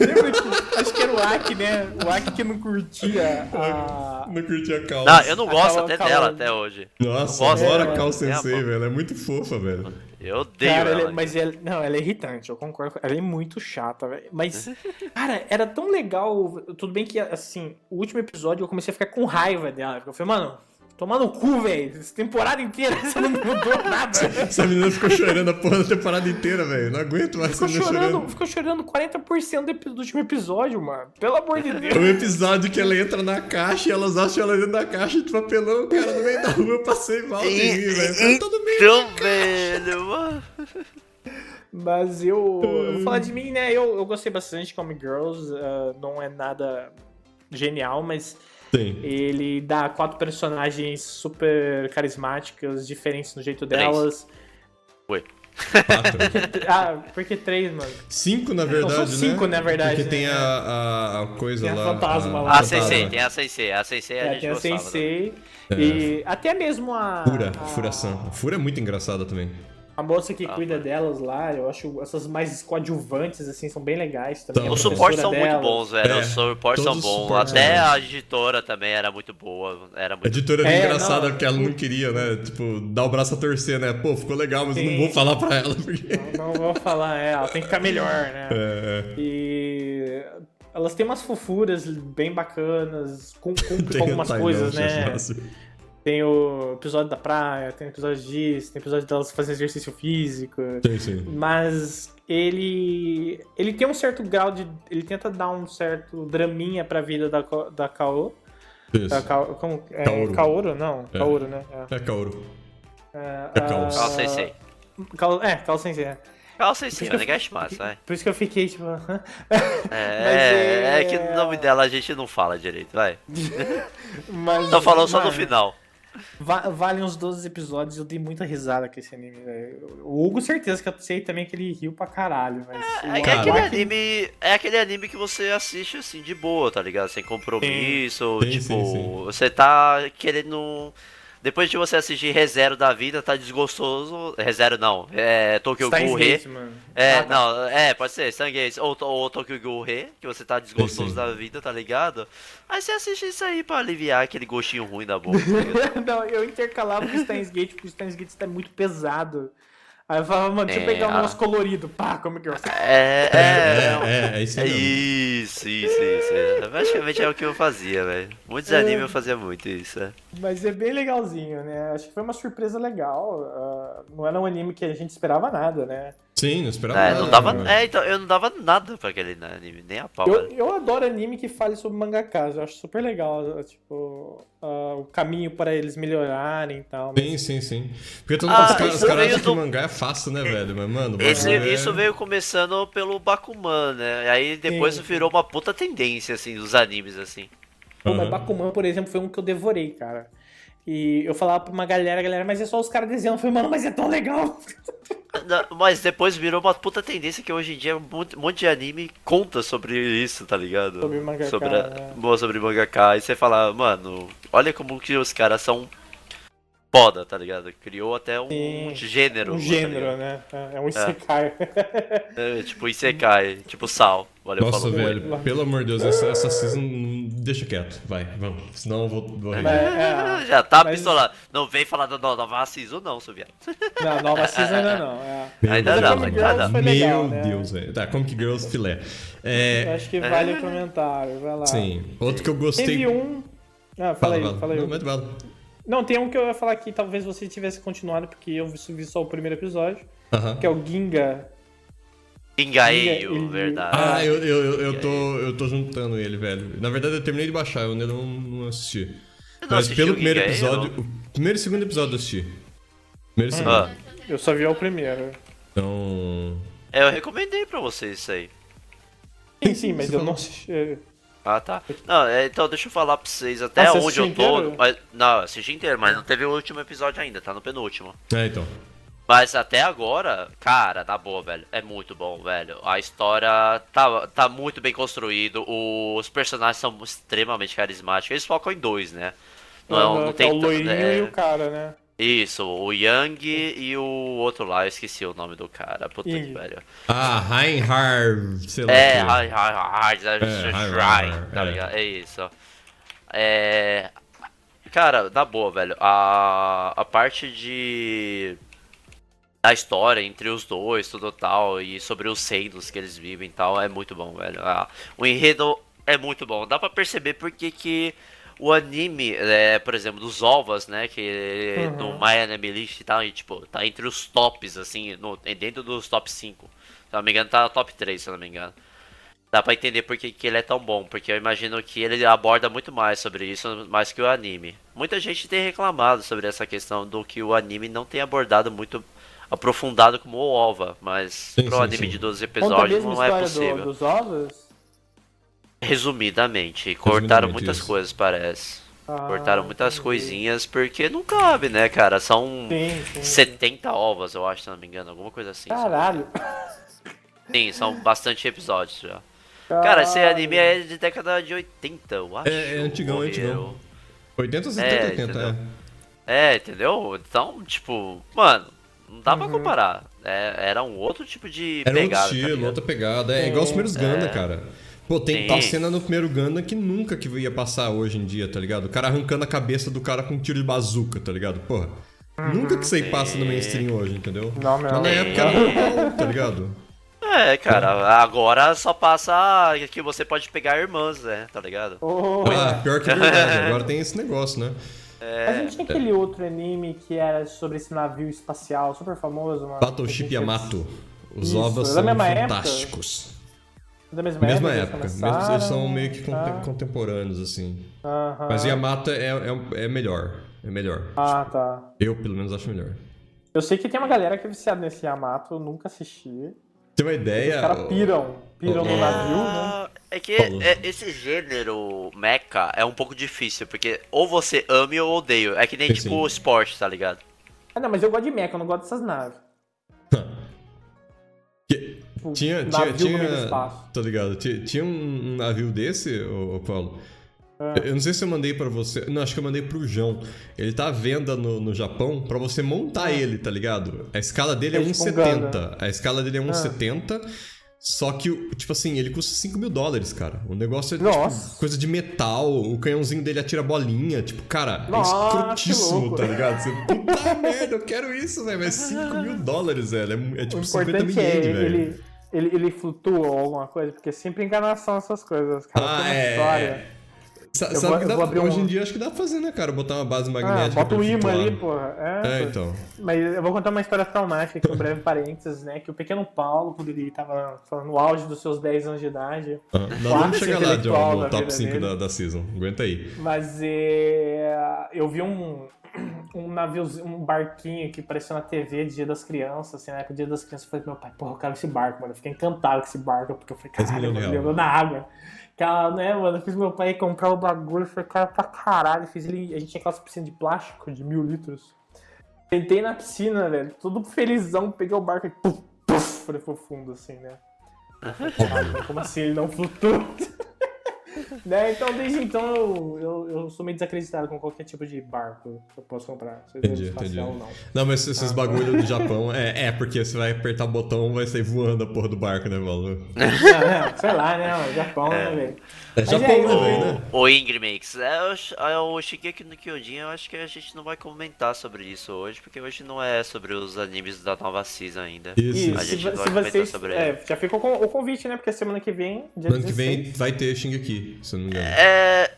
Lembra que- Acho que era o Aki, né? O Aki que não curtia a. Não curti a calça. Não, eu não gosto até dela até hoje. Nossa, adoro a Cal É, Sensei, velho. É muito fofa, velho. Eu odeio Cara, ela é- mas ela, não, ela é irritante, eu concordo. Ela é muito chata, velho. Mas, cara, era tão legal. Tudo bem que, assim, o último episódio eu comecei a ficar com raiva dela. porque Eu falei, mano, toma no cu, velho. Essa temporada inteira você não mudou nada. Essa menina ficou chorando a porra da temporada inteira, velho. Não aguento mais Ficou chorando, chorando. ficou chorando 40% do, do último episódio, mano. Pelo amor de Deus. É um episódio que ela entra na caixa e elas acham ela dentro da caixa de papelão, cara, no meio da rua, eu passei mal de rir, velho. Tá todo meio. Então, velho, mano. Mas eu, eu vou falar de mim, né? Eu, eu gostei bastante de Come Girls. ah, não é nada genial, mas Tem. Ele dá quatro personagens super carismáticas, diferentes no jeito Três. delas. Quatro. Ah, por que três, mano? Cinco, na verdade, são cinco, né? na verdade, Porque tem né? a, a, a coisa Tem a lá. fantasma lá. A Ah, Sensei, tem a Sensei. A Sensei a É, gente tem a gostava. né? Sensei. É. E até mesmo a. Fura, a, furação. A Fura é muito engraçada também. A moça que Ah, cuida mano. delas lá, eu acho essas mais coadjuvantes, assim, são bem legais também. A Os suportes são professora muito delas. bons, velho. É, Os suportes são bons. Até a editora também era muito boa. Era A muito editora é, É, engraçada não, porque ela não queria, né? Tipo, dar o braço a torcer, né? Pô, ficou legal, mas eu não Sim. vou falar pra ela porque. Não, não vou falar, é, ela tem que ficar melhor, né? É, E elas têm umas fofuras bem bacanas, com, com, com algumas coisas, não, né? Tem o episódio da praia, tem o episódio disso, tem o episódio delas fazendo exercício físico. Sim, sim. Mas ele. Ele tem um certo grau de. Ele tenta dar um certo draminha pra vida da, da Kao. Isso. Da Kao como, é, Kaoru. Kaoru? Não, É. Kaoru, né? É, É Kaoru. é, É Kao. ah, Cal Sensei. É, Kao Sensei. é. Cal Sensei, acha massa, vai. Por isso que eu fiquei tipo. É, é- é que o nome dela a gente não fala direito, vai. mas, Tô falando só no final. Va valem uns 12 episódios, eu dei muita risada com esse anime, velho. O Hugo, certeza que eu sei também que ele riu pra caralho, mas. É, é Cara. aquele anime. É aquele anime que você assiste assim de boa, tá ligado? Sem compromisso. Sim, tipo, sim, sim. você tá querendo. Depois de você assistir ReZero da vida, tá desgostoso. ReZero não, é Tokyo Steins Ghoul Re. É, Ah, tá. não, é, pode ser, Stargaze ou, ou Tokyo Ghoul Re, que você tá desgostoso sim. da vida, tá ligado? Aí você assiste isso aí pra aliviar aquele gostinho ruim da boca. tá? Não, eu intercalava com o Steins Gate, porque o Steins Gate tá muito pesado. Aí eu falava, mano, deixa eu É, pegar um ah. negócio colorido. Pá, como que eu. é, É, é, é, é isso é aí. mesmo. isso, isso, isso. É. Basicamente é o que eu fazia, velho. Muitos É. animes eu fazia muito isso, é. Mas é bem legalzinho, né? Acho que foi uma surpresa legal. ah, não era um anime que a gente esperava nada, né? Sim, não esperava É, nada. não dava, mano. é, então, eu não dava nada pra aquele anime, nem a pau. Eu, eu adoro anime que fale sobre mangakas. Eu acho super legal, ah, tipo, ah, o caminho para eles melhorarem e tal. mas- Sim, sim, sim. Porque todo Ah, os caras, isso os caras acham que do- mangá é fácil, né, velho? Mas, mano, o Esse- é- isso veio começando pelo Bakuman, né? Aí depois Sim. virou uma puta tendência, assim, dos animes, assim. Pô, mas Aham. Bakuman, por exemplo, foi um que eu devorei, cara. E eu falava pra uma galera, galera, mas é só os caras desenhando. Eu falei, mano, mas é tão legal. Não, Mas depois virou uma puta tendência que hoje em dia um monte, de anime conta sobre isso, tá ligado? Sobre mangaka, Sobre, a- né? boa, sobre mangaka. E você fala, mano, olha como que os caras são foda, tá ligado? Criou até um Sim, gênero. um tá gênero, ligado? né? É um Isekai. É, tipo Isekai, tipo Sal. Valeu, Nossa, falou. velho, pelo amor de Deus, essa, essa season deixa quieto. Vai, vamos. Senão eu vou, vou. Mas, é, Já tá mas- pistolado. Não vem falar da no- nova season, não, seu viado. não, nova season ainda não. É. Meu Ainda Deus. não, Comic ainda Girls não. foi Meu legal, né? Deus, velho. Tá, Comic Girls filé. É, acho que vale o comentário, vai lá. sim. Outro que eu gostei. Teve um. Ah, fala, Fala, aí, fala. fala aí. Não. Não, tem um que eu ia falar que talvez você tivesse continuado, porque eu vi só o primeiro episódio, Aham. que é o Ginga. Engaeio, Ele- verdade. Ah, eu, eu, eu, eu tô, eu tô juntando ele, velho. Na verdade, eu terminei de baixar, eu ainda não, não assisti. Não Mas pelo primeiro Gingaeio, episódio. O primeiro e segundo episódio eu assisti. Primeiro e segundo. Ah, Eu só vi o primeiro. Então. é, eu recomendei pra vocês isso aí. Sim, sim, mas eu não assisti. Ah, tá. Não, é, então deixa eu falar pra vocês até Ah, onde eu tô. inteiro? Mas, não, assisti inteiro, mas não teve o último episódio ainda, tá no penúltimo. É, então. Mas até agora, cara, tá boa, velho. É muito bom, velho. A história tá, tá muito bem construído. Os personagens são extremamente carismáticos. Eles focam em dois, né? Não, Aham, não tem é o loirinho é, e o cara, né? Isso, o Yang e o outro lá, eu esqueci o nome do cara. Puta que velho. Ah, Reinhard, sei lá. É, Hi- É, Hi- tá é. ligado? É isso. É. Cara, na boa, velho. A, a parte de. Da história entre os dois, tudo tal, e sobre os reinos que eles vivem e tal, é muito bom, velho. Ah, o enredo é muito bom. Dá pra perceber porque que o anime, é, por exemplo, dos ovas, né? Que Uhum. no My Anime List e tal, e, tipo, tá entre os tops, assim, no, dentro dos top 5. Se eu não me engano, tá no top 3, se eu não me engano. Dá pra entender porque que ele é tão bom, porque eu imagino que ele aborda muito mais sobre isso, mais que o anime. Muita gente tem reclamado sobre essa questão do que o anime não tem abordado muito aprofundado como o OVA, mas Sim, pro sim, anime sim. de 12 Conta a episódios mesma não é história do- possível. dos ovos? Resumidamente, cortaram Resumidamente, muitas isso. coisas, parece. Ah, cortaram muitas entendi. coisinhas porque não cabe, né, cara? São Sim, sim. 70 ovas, eu acho, se não me engano, alguma coisa assim. Caralho. Sim, são bastante episódios já. Cara, esse anime é de década de 80, eu acho. É, é antigão, ou é antigão. eu- 80, 70, É, 80, entendeu? é. É, entendeu? Então, tipo, mano, não dá pra Uhum. comparar. É, era um outro tipo de Era outro pegada. tá estilo, ligado? outra pegada. É igual os primeiros Ganda, cara. Pô, tem tal cena no primeiro Ganda que nunca que ia passar hoje em dia, tá ligado? O cara arrancando a cabeça do cara com um tiro de bazuca, tá ligado? Porra. Nunca que isso aí passa no mainstream hoje, entendeu? Não, meu. Mas na época era normal, tá ligado? É, cara, agora só passa que você pode pegar irmãs, né? Tá ligado? Oh, Ah, pior que é verdade. Agora tem esse negócio, né? Mas não tinha aquele outro anime que era sobre esse navio espacial super famoso, mano. Battleship Yamato. Os ovos é são fantásticos. Da mesma, Mesma época. Mesmo, eles são meio que conte- tá? contemporâneos, assim. Aham. Mas Yamato é, é, é melhor. É melhor. Ah, tá. Eu, pelo menos, acho melhor. Eu sei que tem uma galera que é viciada nesse Yamato, eu nunca assisti. Tem uma Os ideia. caras piram. Piram no É. navio, né? É que Falou. é- esse gênero mecha é um pouco difícil, porque ou você ama ou odeia. É que nem Sim, tipo esporte, tá ligado? Ah, não, mas eu gosto de mecha, eu não gosto dessas naves. Tipo, Tinha, tinha, navio no meio do tinha, espaço. tá ligado? Tinha, tinha um, um navio desse, ô, ô Paulo. Ah. Eu não sei se eu mandei pra você. Não, acho que eu mandei pro João. Ele tá à venda no, no Japão pra você montar Ah. ele, tá ligado? A escala dele é É tipo um 1,70. A escala dele é Ah. 1,70. Só que, tipo assim, ele custa 5 mil dólares, cara. O negócio é tipo, coisa de metal, o canhãozinho dele atira bolinha. Tipo, cara, Nossa, é escrotíssimo, tá ligado? Você, puta merda, eu quero isso, velho. Mas 5 mil dólares, velho. É, é tipo 50 importante mil é ienes, velho. ele, ele, ele flutua ou alguma coisa, porque sempre enganação essas coisas. Cara, Ah, tem uma é, história. Sa- Eu sabe vou- que eu dá, hoje um- em dia acho que dá pra fazer, né, cara? Botar uma base Ah, magnética. bota um imã ali, porra. É, É, então. Mas eu vou contar uma história traumática aqui, um breve parênteses, né? Que o pequeno Paulo, quando ele tava no auge dos seus 10 anos de idade, Ah, nós vamos chegar lá, John, no top vida 5 dele. da, da season. Aguenta aí. Mas é, eu vi um, um naviozinho, um barquinho que apareceu na TV de Dia das Crianças, assim, na época do Dia das Crianças, eu falei meu pai, porra, eu quero esse barco, mano. Eu fiquei encantado com esse barco, porque eu falei, 10 caralho, andou na água. Cara, né, mano, eu fiz meu pai comprar o bagulho, foi caro pra caralho. Fiz ele, a gente tinha aquelas piscinas de plástico de mil litros. Sentei na piscina, velho, todo felizão, peguei o barco e puf, puf, falei pro fundo, assim, né. Eu falei, "Caralho, Como assim ele não flutua? né? Então, desde então, eu, eu, eu sou meio desacreditado com qualquer tipo de barco que eu posso comprar. Entendi, espacial entendi. ou não. Não, mas esses Ah. bagulho do Japão é, é porque você vai apertar o botão vai sair voando a porra do barco, né, Paulo? Não, não, sei lá, né? O Japão, né, velho? É Mas Japão, é, né, eu- velho, né? O, o Ingrimix. É, Sh- é, o Shigeki no Kyojin, eu acho que a gente não vai comentar sobre isso hoje, porque hoje não é sobre os animes da nova season ainda. Isso, A se, gente vo- vai se comentar vocês. sobre é, já ficou com o convite, né? Porque semana que vem, dia Ano que 16. vem vai ter Shingeki, se não me engano. É.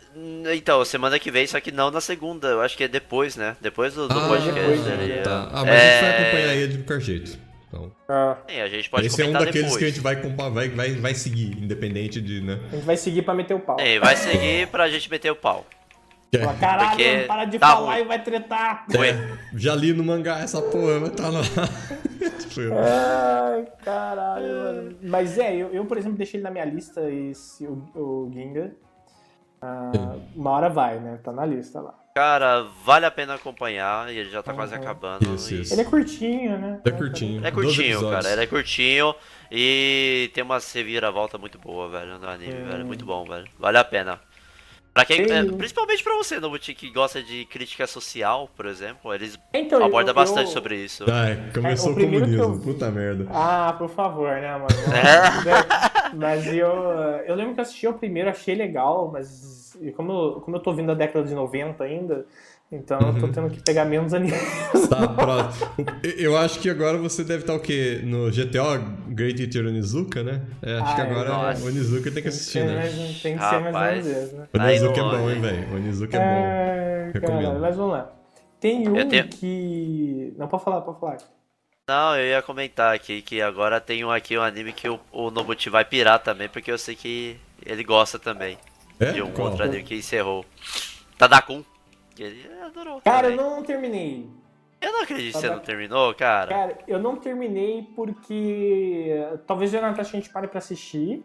Então, semana que vem, só que não na segunda. Eu acho que é depois, né? Depois do, do Ah, podcast. depois, tá. é. Ah, mas a gente vai É, acompanhar ele de qualquer jeito. Então, Ah, Sim, a gente pode esse é um daqueles depois. que a gente vai, compa- vai, vai, vai seguir, independente de, né? a gente vai seguir pra meter o pau. É, vai seguir pra gente meter o pau. Fala, Caralho, Porque para de tá falar ruim. e vai tretar. É, já li no mangá essa porra, vai estar lá. Ai, caralho, mano. Mas é, eu, eu, por exemplo, deixei ele na minha lista, esse, o, o Ginga. Ah, uma hora vai, né? Tá na lista lá. Cara, vale a pena acompanhar e ele já tá quase Uhum. acabando. Isso, e- isso. Ele é curtinho, né? É curtinho. É 12 curtinho, cara. Ele é curtinho e tem uma reviravolta muito boa, velho, no anime, Hum. velho. Muito bom, velho. Vale a pena. Pra quem, é, principalmente pra você, Nobuti, que gosta de crítica social, por exemplo, eles Então, eu- abordam eu- bastante sobre isso. Ai, começou É, o comunismo, eu- puta merda. Ah, por favor, né, mano? É. mas eu, eu lembro que eu assisti o primeiro, achei legal, mas e como, eu- como eu tô vindo da década de 90 ainda, então eu tô tendo que pegar menos animes. Tá, próximo. Eu acho que agora você deve estar o quê? No GTO Great Teacher Onizuka, né? É, acho que Ah, agora nossa. o Onizuka tem que assistir, Tem, né? mais- tem que ser mais Rapaz. uma vez, né? O Onizuka é bom, hein, velho? O Onizuka é bom. Ai, Recomendo. caralho, mas vamos lá. Tem um tenho- que. Não, pode falar, pode falar. Não, eu ia comentar aqui que agora tem um aqui um anime que o, o Nobuti vai pirar também, porque eu sei que ele gosta também. É? De um Qual? outro anime que encerrou. Tadakun. Ele adorou. Cara, eu também. não terminei. Eu não acredito que você não terminou, cara. Cara, eu não terminei porque. Talvez eu e a Natasha a gente pare pra assistir.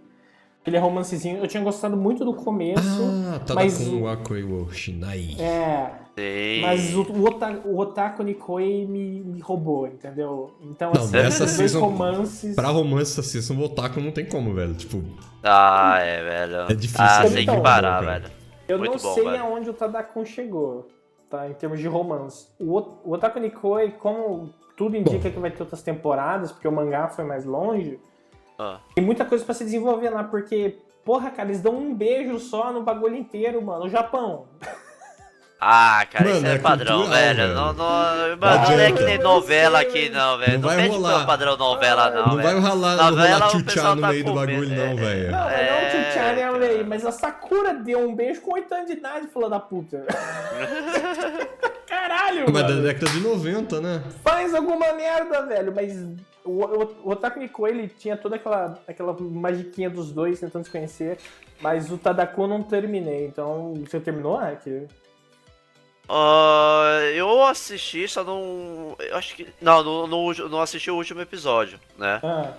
Ele é romancezinho. Eu tinha gostado muito do começo. Ah, tá mas com o- o Akoi wo Shinai. É. Sim. Mas o, o, Ota, o Otaku Nikoi me, me roubou, entendeu? Então, Não, assim, nessa season- romances. Pra romance essa season, o Otaku não tem como, velho. Tipo, Ah, é, velho. É difícil, Ah, né? tem que Então, parar, cara. velho. Eu Muito não bom, sei velho. aonde o Tadakun chegou, tá? Em termos de romance. O, Ot- o Otaku Nikoi, como tudo indica que vai ter outras temporadas, porque o mangá foi mais longe, Ah. tem muita coisa pra se desenvolver lá, porque, porra, cara, eles dão um beijo só no bagulho inteiro, mano. O Japão. Ah, cara, Mano, isso é, é padrão, cultural, velho. velho. Não, não, mano, não é que nem novela aqui, não, velho. Não Não, vai pede rolar. padrão novela, não, não velho. vai rolar, não Novela, rolar o tchutchá no tá meio do comendo, bagulho, não, é. velho. Não, mas É, não Tchutchá, né, cara. velho? Mas a Sakura deu um beijo com 8 anos de idade, filha da puta. Caralho, Mas da mano. década de 90, né? Faz alguma merda, velho. Mas o, o, o Otaku ele tinha toda aquela, aquela magiquinha dos dois tentando se conhecer. Mas o Tadako eu não terminei. Então, você terminou, Aki? Ah, eu assisti, só não. Eu acho que. Não, não, não, não assisti o último episódio, né? Ah,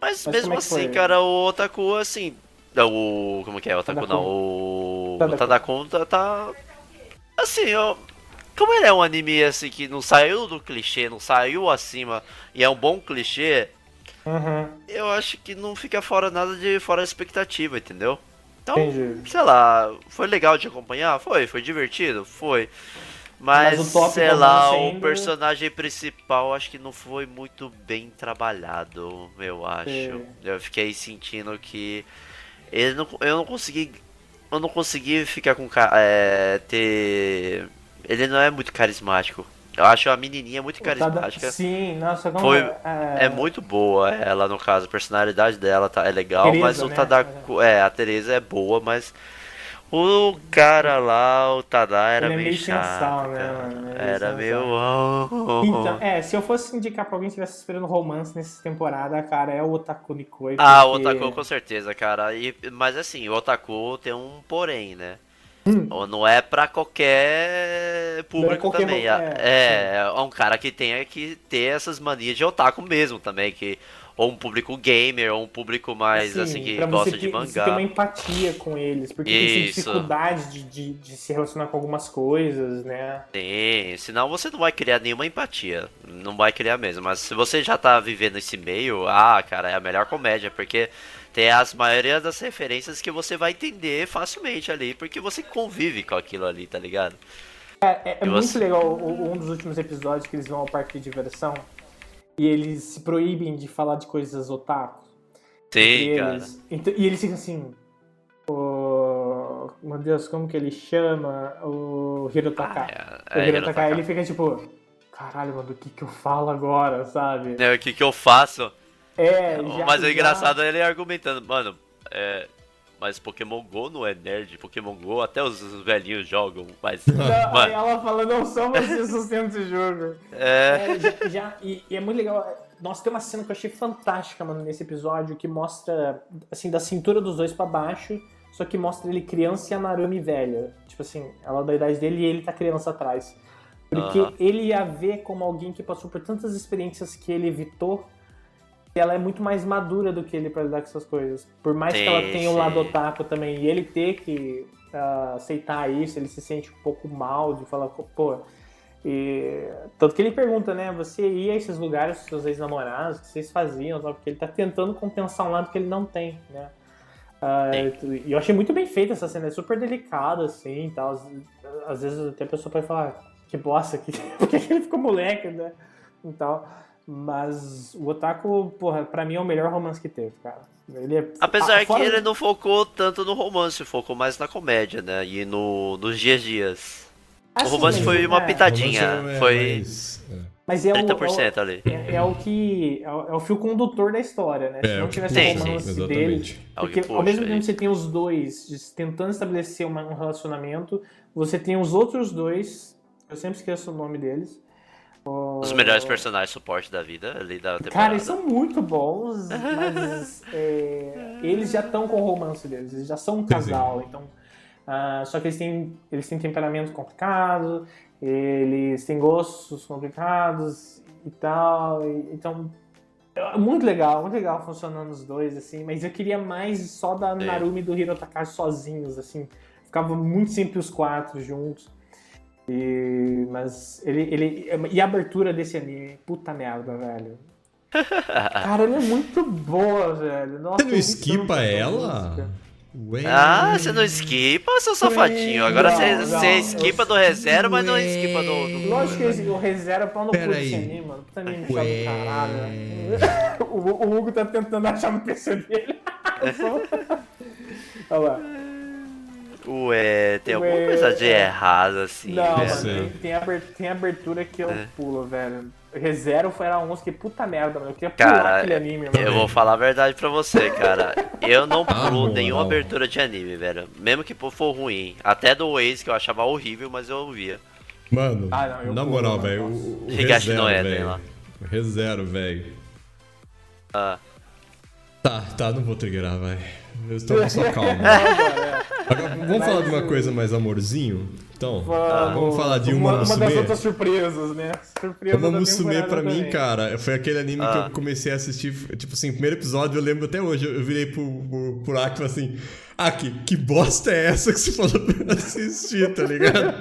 Mas, Mas mesmo é assim, foi? cara, o Otaku, assim. O. Como que é? O Otaku não. O. O Tadakun tá, tá. Assim, eu. Como ele é um anime assim que não saiu do clichê, não saiu acima e é um bom clichê, Uhum. eu acho que não fica fora nada de fora da expectativa, entendeu? Então, Entendi. sei lá, foi legal de acompanhar? Foi, foi divertido? Foi. Mas, Mas o sei lá, ainda- o personagem principal acho que não foi muito bem trabalhado, eu acho. Sei. Eu fiquei sentindo que ele não, eu não consegui eu não consegui ficar com é, ter ele não é muito carismático. Eu acho a menininha muito Tada- carismática. Sim, nossa, como Foi- é, É muito boa ela, no caso. A personalidade dela tá, é legal, Teresa, mas o né? Tadako. É, a Teresa é boa, mas. O cara lá, o Tada, era Ele é meio, meio chato. sensal, né, mano? É Era sensal. meio. Então, é, se eu fosse indicar pra alguém que estivesse esperando romance nessa temporada, cara, é o Otaku Nikoi. Ah, o porque- Otaku com certeza, cara. E, mas assim, o Otaku tem um porém, né? Hum. Não é pra qualquer público qualquer também. ro- É, é, é, um cara que tenha que ter essas manias de otaku mesmo também. Que, ou um público gamer, ou um público mais assim, que pra gosta de ter, Você mangá. ter uma empatia com eles, porque Isso. dificuldade de, de, de se relacionar com algumas coisas, né? Sim, senão você não vai criar nenhuma empatia. Não vai criar mesmo. Mas se você já tá vivendo esse meio, ah, cara, é a melhor comédia, porque tem as maioria das referências que você vai entender facilmente ali, porque você convive com aquilo ali, tá ligado? É, é E muito você? legal o- um dos últimos episódios que eles vão ao parque de diversão e eles se proíbem de falar de coisas otaku. Sim, cara. eles. Então- e eles ficam assim. O... Meu Deus, como que ele chama? O Hirotaka. Ah, o é, é, Hirotaka, Hirotaka. ele fica tipo. Caralho, mano, o que que eu falo agora, sabe? É, O que que eu faço? É, já- mas o já- engraçado é ele argumentando, mano, é. Mas Pokémon GO não é nerd, Pokémon GO até os velhinhos jogam, mas. Não, mano, ela fala, não só você sustenta o jogo. é. É, já, já- e, e é muito legal. Nossa, tem uma cena que eu achei fantástica, mano, nesse episódio, que mostra, assim, da cintura dos dois pra baixo, só que mostra ele criança e a Narumi velha. Tipo assim, ela da idade dele e ele tá criança atrás. Porque Aham. ele ia ver como alguém que passou por tantas experiências que ele evitou, ela é muito mais madura do que ele pra lidar com essas coisas. Por mais que ela Sim, tenha o lado sim. otaku também, e ele ter que ah, aceitar isso, ele se sente um pouco mal de falar, pô, e, tanto que ele pergunta, né? Você ia a esses lugares com seus ex-namorados, o que vocês faziam? tal, Porque ele tá tentando compensar um lado que ele não tem, né? Ah, e eu achei muito bem feita essa cena, é super delicada, assim, e tal. Às, vezes até a pessoa pode falar, que bosta, que, porque ele ficou moleque, né? E tal. Mas o Otaku, porra, pra mim é o melhor romance que teve, cara. Ele é, Apesar ah, que ele não focou tanto no romance, focou mais na comédia, né? E no, nos dias a dias. Ah, o sim, romance mas foi uma é, pitadinha. É foi mais- é. Mas é o, é o- 30% ali. É, é o que. É o, é o fio condutor da história, né? Se É, não tivesse puxa, o romance sim, dele. É Porque ao mesmo tempo que você tem os dois tentando estabelecer uma- um relacionamento, você tem os outros dois. Eu sempre esqueço o nome deles. Os melhores personagens de suporte da vida ali da temporada. Cara, eles são muito bons, mas é, eles já estão com o romance deles, eles já são um casal, então. ah, só que eles têm, eles têm temperamento complicado, eles têm gostos complicados e tal. e- então. é Muito legal, muito legal funcionando os dois, assim, mas eu queria mais só da Sim. Narumi e do Hiro Takashi sozinhos, assim. Ficava muito sempre os quatro juntos. E, mas ele, ele. E a abertura desse anime, puta merda, velho. Cara, ela é muito boa, velho. Nossa, Você não esquipa ela? Ué. Ah, você não esquipa, seu safadinho? Agora Não, você, não, você eu- esquipa do reserva, mas não esquipa do. do... Lógico que esse- o reserva pau no cu Pera desse aí. anime, mano. Puta anime chato do caralho. O, o Hugo tá tentando achar no PC dele. Olha lá. Ué, tem alguma Ué, coisa de errado assim, Não, velho. mano, tem, tem, aber- tem abertura que eu É. pulo, velho. Reserva era uns que puta merda, mano. Eu queria pular Cara, aquele anime, mano. Eu vou falar a verdade pra você, cara. Eu não Ah, pulo bom, nenhuma não. abertura de anime, velho. Mesmo que for ruim. Até do Waze, que eu achava horrível, mas eu ouvia. Mano, Ah, não, eu na pulo, moral, velho. O, o Higashi ReZero, no Eden velho. ReZero, velho. Ah, Tá, tá, não vou triggerar, vai. Eu estou com sua calma. Agora, vamos falar de uma coisa mais amorzinho? Então, Vamos, vamos falar de uma, uma, uma das outras surpresas, né? Surpresa Uma Musume pra mim, também. cara, foi aquele anime que Ah. eu comecei a assistir, tipo assim, o primeiro episódio eu lembro até hoje, eu virei pro, pro, pro Aki e falei assim, Aki, que bosta é essa que você falou pra eu assistir, tá ligado?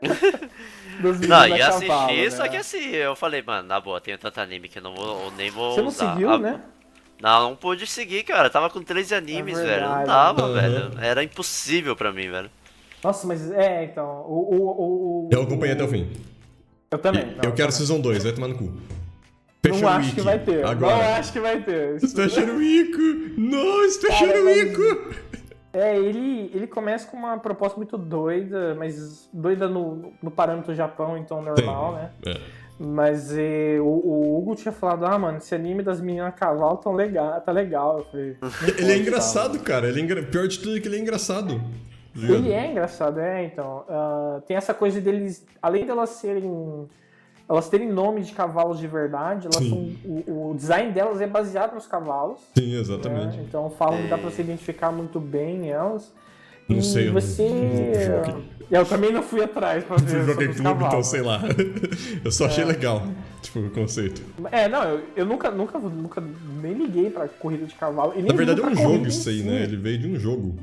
Não, da ia assistir, cavalo, só né? que assim, eu falei, mano, na boa, tenho tanto anime que eu não vou, eu nem vou Você não usar. seguiu, Ah, né? Não, não pude seguir, cara. Tava com 13 animes, velho. Não dava, Aham. velho. Era impossível pra mim, velho. Nossa, mas é, então. O, o, o, o- Eu acompanhei até o fim. Eu também. eu não, quero também. Season 2, vai tomar no cu. Não Special acho Week, que vai ter. Não Agora. acho que vai ter. Isso- Special Week! Não, Special Cara, mas- Week! É, ele, ele começa com uma proposta muito doida, mas doida no, no parâmetro Japão, então normal, né? É. Mas eh, o, o Hugo tinha falado, ah, mano, esse anime das meninas a cavalo tão legal, tá legal. Eu falei, "Não Ele pode, é engraçado, cara. Ele é engra... Pior de tudo é que ele é engraçado. tá ligado? Ele é engraçado, é, então. ah, tem essa coisa deles, além delas serem. Elas terem nome de cavalos de verdade, são, o, o design delas é baseado nos cavalos. Sim, né? exatamente. Então falam que dá pra se identificar muito bem elas. Não e sei, eu não- você. não joguei. Eu também não fui atrás pra ver. Fui sobre Jockey os Club, então cavalos. sei lá. Eu só achei legal, tipo, o conceito. É, não, eu, eu nunca, nunca, nunca nem liguei pra corrida de cavalo. E nem Na verdade é um jogo isso aí, né? Ele veio de um jogo.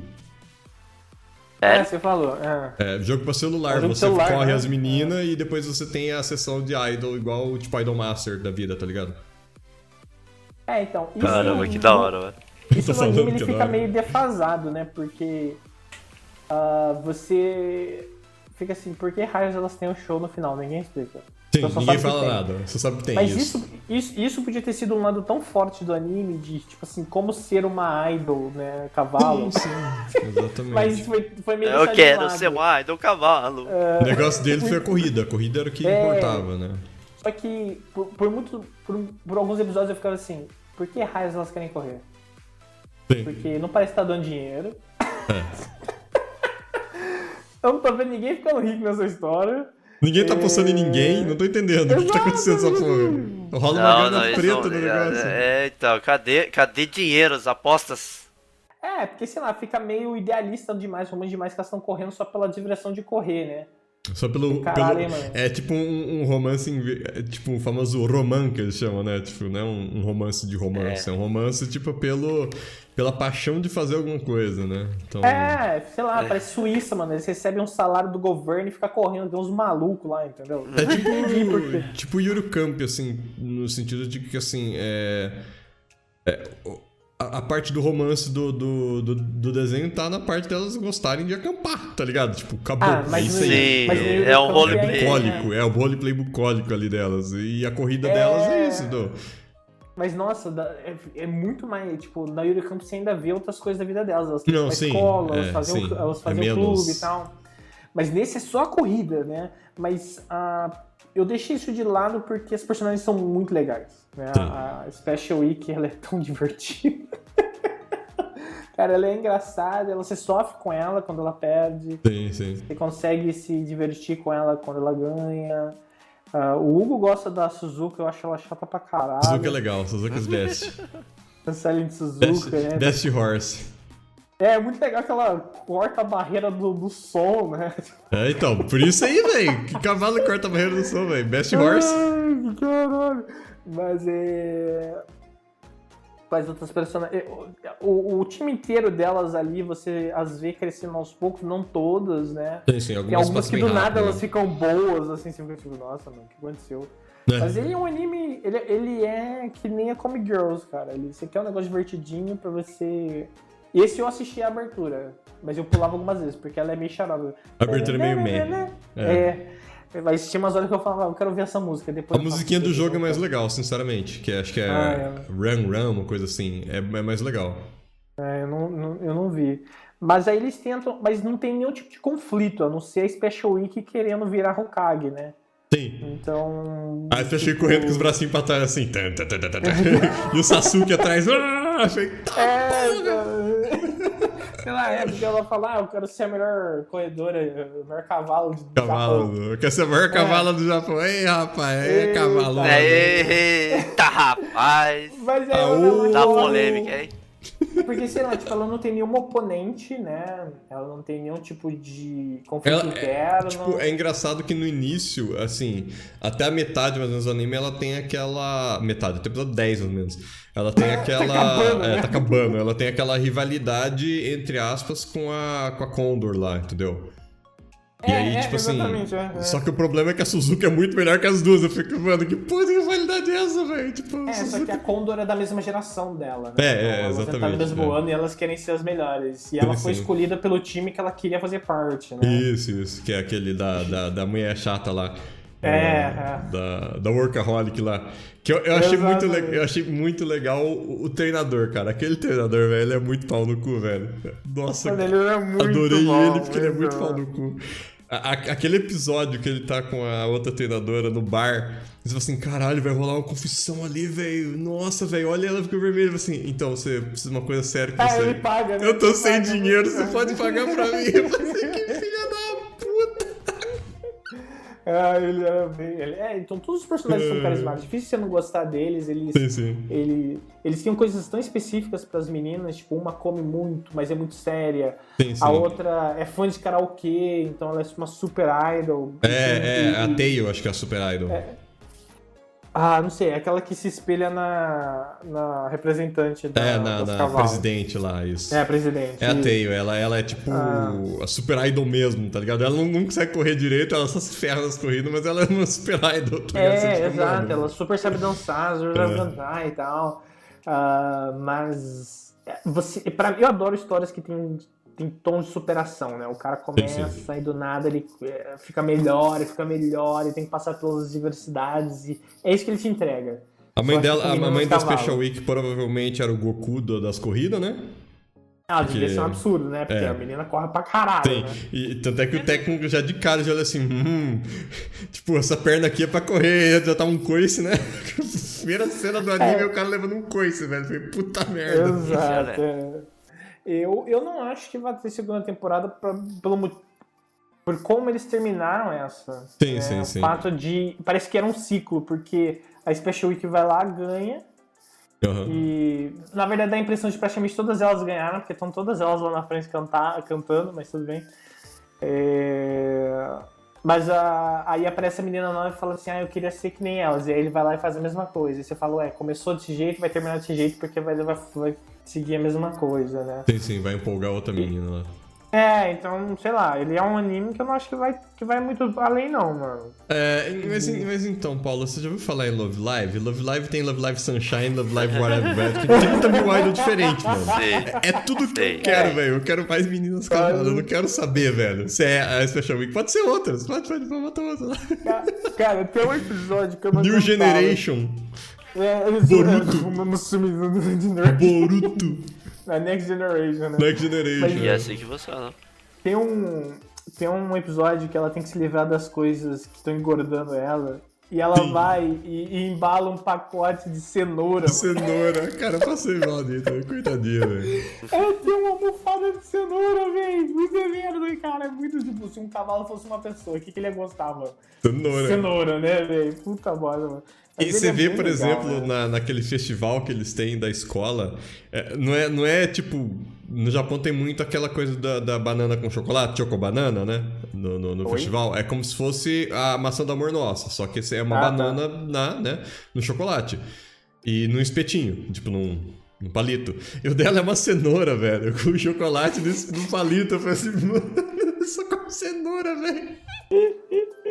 É, Sério? você falou. É. É, jogo pra celular. É jogo Você celular, corre né? as meninas e depois você tem a sessão de idol, igual o tipo Idol Master da vida, tá ligado? É, então. Caramba, que da hora, velho. Isso no anime ele é fica meio defasado, né? Porque ah, você fica assim, por que raios elas têm um show no final? Ninguém explica. Sim, ninguém fala nada. Você sabe que tem Mas isso. isso, isso, isso podia ter sido um lado tão forte do anime, de tipo assim, como ser uma idol, né? Cavalo. Sim, sim, exatamente. Mas foi, foi meio Eu quero ser um idol cavalo. O negócio dele foi a corrida. A corrida era o que É. importava, né? Só que por, por muito. Por, por alguns episódios eu ficava assim, por que raios elas querem correr? Sim. Porque não parece que tá dando dinheiro. É. eu não tô vendo ninguém ficando rico nessa história. Ninguém tá apostando em É. ninguém, não tô entendendo o que tá acontecendo essa porra. Rola uma grana preta não- no negócio. É, então, cadê, cadê dinheiro, as apostas? É, porque sei lá, fica meio idealista demais, romântico demais que elas estão correndo só pela diversão de correr, né? Só pelo. Caralho, pelo- hein, é tipo um, um romance, é tipo um famoso roman que eles chamam, né? Tipo, não é um, um romance de romance, é. um romance tipo pelo, pela paixão de fazer alguma coisa, né? Então, É, sei lá, parece Suíça, mano. Eles recebem um salário do governo e ficam correndo, tem uns malucos lá, entendeu? É tipo, tipo Yuru Camp, assim, no sentido de que, assim, é... é, o- a, a parte do romance do, do, do, do desenho tá na parte delas gostarem de acampar, tá ligado? Tipo, acabou, Ah, é mas isso no- aí. Sim, é um Camp roleplay. é- Bucólico, é o roleplay bucólico ali delas. E a corrida É. delas é isso, do... Mas nossa, é, é muito mais. Tipo, na Yuri Camp você ainda vê outras coisas da vida delas. Elas têm Não, sim, escola, elas é, faziam, sim. elas É faziam menos- clube e tal. Mas nesse é só a corrida, né? Mas ah, eu deixei isso de lado porque as personagens são muito legais. Né? Sim. A, a Special Week ela é tão divertida. Cara, ela é engraçada, você sofre com ela quando ela perde. Sim, sim. Você consegue se divertir com ela quando ela ganha. Ah, o Hugo gosta da Suzuka, eu acho ela chata pra caralho. Suzuka é legal, Suzuka's best. A Silent Suzuka, Best, né? best horse. É, muito legal que ela corta a barreira do, do som, né? É, então, por isso aí, velho. Que cavalo corta a barreira do som, velho. Best horse. Ai, caralho. Mas é. Quais outras personagens. O, o time inteiro delas ali, você as vê crescendo aos poucos, não todas, né? Sim, sim, Tem algumas algumas passam que do nada rápido, elas né? ficam boas, assim, você fica tipo, nossa, mano, o que aconteceu? É. Mas ele é um anime, ele, ele é que nem a Comic Girls, cara. Ele, você quer um negócio divertidinho pra você. Esse eu assisti a abertura, mas eu pulava algumas vezes, porque ela é meio charada. A abertura é meio meh. É. Mas tinha umas horas que eu falava, "Ah, eu quero ouvir essa música. Depois A musiquinha do jogo é mais legal, sinceramente. Que acho que é, Ah, é. Run Run, uma coisa assim. É, é mais legal. É, eu não, não- eu não vi. Mas aí eles tentam, mas não tem nenhum tipo de conflito, a não ser a Special Week querendo virar Hokage, né? Sim. Então. Aí você achei tipo, correndo com os bracinhos pra trás assim. tan, tan. e o Sasuke atrás. Ah, achei. É, lá, é porque ela fala, ah, eu quero ser a melhor corredora, o melhor cavalo de do Japão. Cavalo. Quer ser a maior cavalo do Japão. Ei, rapaz. Ei, cavalo. Eita, rapaz. Mas é Aú. ela Tá polêmica, hein? Porque, sei lá, tipo, ela não tem nenhum oponente, né? Ela não tem nenhum tipo de conflito Ela interno. é, tipo, é engraçado que no início, assim, até a metade mais ou menos do anime, ela tem aquela. Metade, até episódio 10 mais ou menos. Ela tem aquela. acabando, é, né? tá acabando. Ela tem aquela rivalidade, entre aspas, com a, com a Condor lá, entendeu? E É, aí, é, tipo assim. exatamente, é, é. Só que o problema é que a Suzuki é muito melhor que as duas. Eu fico, mano, que porra de rivalidade é essa, velho? Tipo, É, só Suzuki- que a Condor é da mesma geração dela, né? É, é, Então, elas entraram exatamente, no mesmo é. ano e elas querem ser as melhores. E ela foi escolhida pelo time que ela queria fazer parte, né? Isso, isso, que é aquele da, da, da mulher chata lá. É, É, Da, da Workaholic lá. Que eu, eu, achei muito le- eu achei muito legal o, o treinador, cara. Aquele treinador, velho, ele é muito pau no cu, velho. Nossa, Mano, ele é muito adorei bom, ele porque ele é muito pau no cu. A- aquele episódio que ele tá com a outra treinadora no bar, você fala assim, caralho, vai rolar uma confissão ali, velho. Nossa, velho, olha ela ficou vermelha. Assim, então, você precisa de uma coisa séria com Ah, você. ele paga, né? Eu tô sem paga. dinheiro, você pode pagar pra mim. Eu falei assim, que Ah, ele era bem. Ele... É, então todos os personagens são carismáticos. Difícil você não gostar deles. Eles, Sim, sim. ele, eles tinham coisas tão específicas pras meninas. Tipo, uma come muito, mas é muito séria. Sim. A outra é fã de karaokê, então ela é uma super idol. É, é, E- a e- Tail, acho que é a Super Idol. Ah, não sei, é aquela que se espelha na, na representante da, É, na, na presidente lá, isso. É, a presidente. É a. Tail, ela, ela é tipo Ah. a super idol mesmo, tá ligado? Ela não, não consegue correr direito, ela só se ferra nas corridas, mas ela é uma super idol, tá ligado? É, exato, mano, ela super sabe dançar, super É. sabe cantar e tal. Ah, mas é, você, pra, eu adoro histórias que tem, tem tons de superação, né? O cara começa sim. e do nada ele é, fica melhor, e fica melhor, e tem que passar pelas diversidades, e é isso que ele te entrega. A mãe dela, a combina mãe nos da. Special Week provavelmente era o Goku das corridas, né? Ah, devia Porque- ser um absurdo, né? Porque é. a menina corre pra caralho, Tem. né? E tanto é que o técnico já de cara já olha assim, hum, tipo, essa perna aqui é pra correr, já tá um coice, né? Primeira cena do anime É. é o cara levando um coice, velho. Falei, puta merda. Exato. Eu, eu não acho que vai ter segunda temporada pra, pelo por como eles terminaram essa. Sim, É, sim, o sim. fato de. Parece que era um ciclo, porque a Special Week vai lá, ganha. Aham. E na verdade dá a impressão de que praticamente todas elas ganharam, porque estão todas elas lá na frente cantar, cantando, mas tudo bem. É, Mas a- aí aparece a menina nova e fala assim: Ah, eu queria ser que nem elas. E aí ele vai lá e faz a mesma coisa. E você fala: Ué, começou desse jeito, vai terminar desse jeito, porque vai, vai, vai seguir a mesma coisa, né? Sim, sim, vai empolgar outra menina lá. É, então, sei lá, ele é um anime que eu não acho que vai, que vai muito além, não, mano. É, mas, mas então, Paulo, você já ouviu falar em Love Live? Love Live tem Love Live Sunshine, Love Live Whatever, velho. Tem 30 mil idols diferentes, mano. É, é tudo que Sei. eu quero, velho. Eu quero mais meninas casadas. Eu não quero saber, velho. Se é a Special Week. Pode ser outras. Pode, pode, pode botar outra. Cara, tem um episódio que eu não New Generation. É, eles Boruto. Boruto. Na Next Generation, né? Next Generation. E é assim que funciona. Tem um, tem um episódio que ela tem que se livrar das coisas que estão engordando ela. E ela Sim. vai e, e embala um pacote de cenoura. mano. Cenoura. Cara, eu passei mal dentro. velho. Coitadinha, velho. Ela tem uma almofada de cenoura, velho. Muito merda, cara. É muito tipo, se um cavalo fosse uma pessoa, o que, que ele ia gostar, mano? Cenoura. Cenoura, né, velho? Puta bola, mano. Mas E você é vê, por legal, exemplo, né? na, naquele festival que eles têm da escola, é, não, é, não é tipo. No Japão tem muito aquela coisa da, da banana com chocolate, chocobanana, né? No, no, no festival. É como se fosse a maçã do amor nossa, só que é uma Ah, tá. banana na, né, no chocolate. E num espetinho, tipo num, num palito. E o dela é uma cenoura, velho, com chocolate no palito. Eu falei assim, mano, só com cenoura, velho.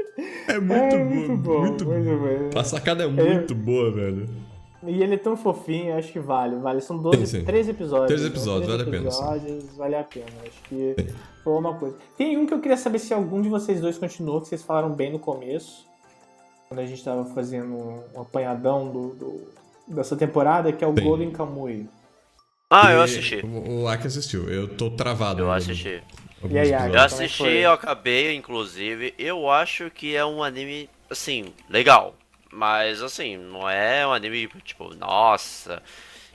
É muito, É bom, muito bom, muito bom. A sacada é muito boa, velho. E ele é tão fofinho, acho que vale. Vale. São 12, Sim, sim. 13 episódios. 13 né? episódios, vale a pena, sim. episódios, vale a pena. Acho que foi uma coisa. Tem um que eu queria saber se algum de vocês dois continuou, que vocês falaram bem no começo. Quando a gente tava fazendo um apanhadão do, do- dessa temporada, que é o Sim. Golden Kamuy. Ah, eu assisti. O, o Aki assistiu. Eu tô travado. Eu assisti. E aí? Eu é assisti, foi? eu acabei, inclusive. Eu acho que é um anime, assim, legal. Mas, assim, não é um anime, tipo, nossa,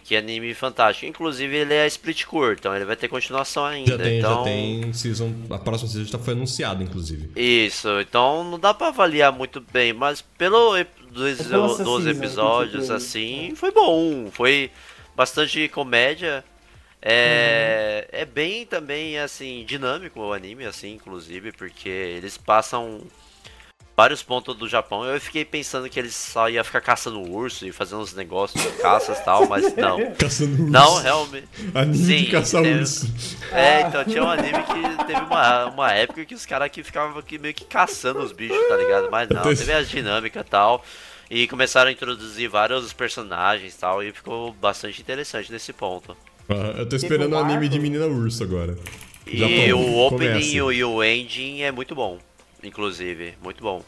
que anime fantástico. Inclusive, ele é split core, então ele vai ter continuação ainda. Já tem, então... já tem season. A próxima season já foi anunciada, inclusive. Isso, então não dá pra avaliar muito bem, mas pelo dos, É pela dos season, episódios, assim, foi bom. Foi bastante comédia. É, é bem também, assim, dinâmico o anime, assim, inclusive, porque eles passam vários pontos do Japão. Eu fiquei pensando que eles só ia ficar caçando urso e fazendo uns negócios de caças e tal, mas não. Caçando urso. Não, realmente. Anime Sim, de caçar tem- urso. É, então tinha um anime que teve uma, uma época que os caras aqui ficavam aqui meio que caçando os bichos, tá ligado? Mas não, teve a dinâmica e tal. E começaram a introduzir vários personagens e tal, e ficou bastante interessante nesse ponto. Ah, eu tô esperando um o anime arco. de menina urso agora. E Japão, o opening e o ending é muito bom, inclusive, muito bom.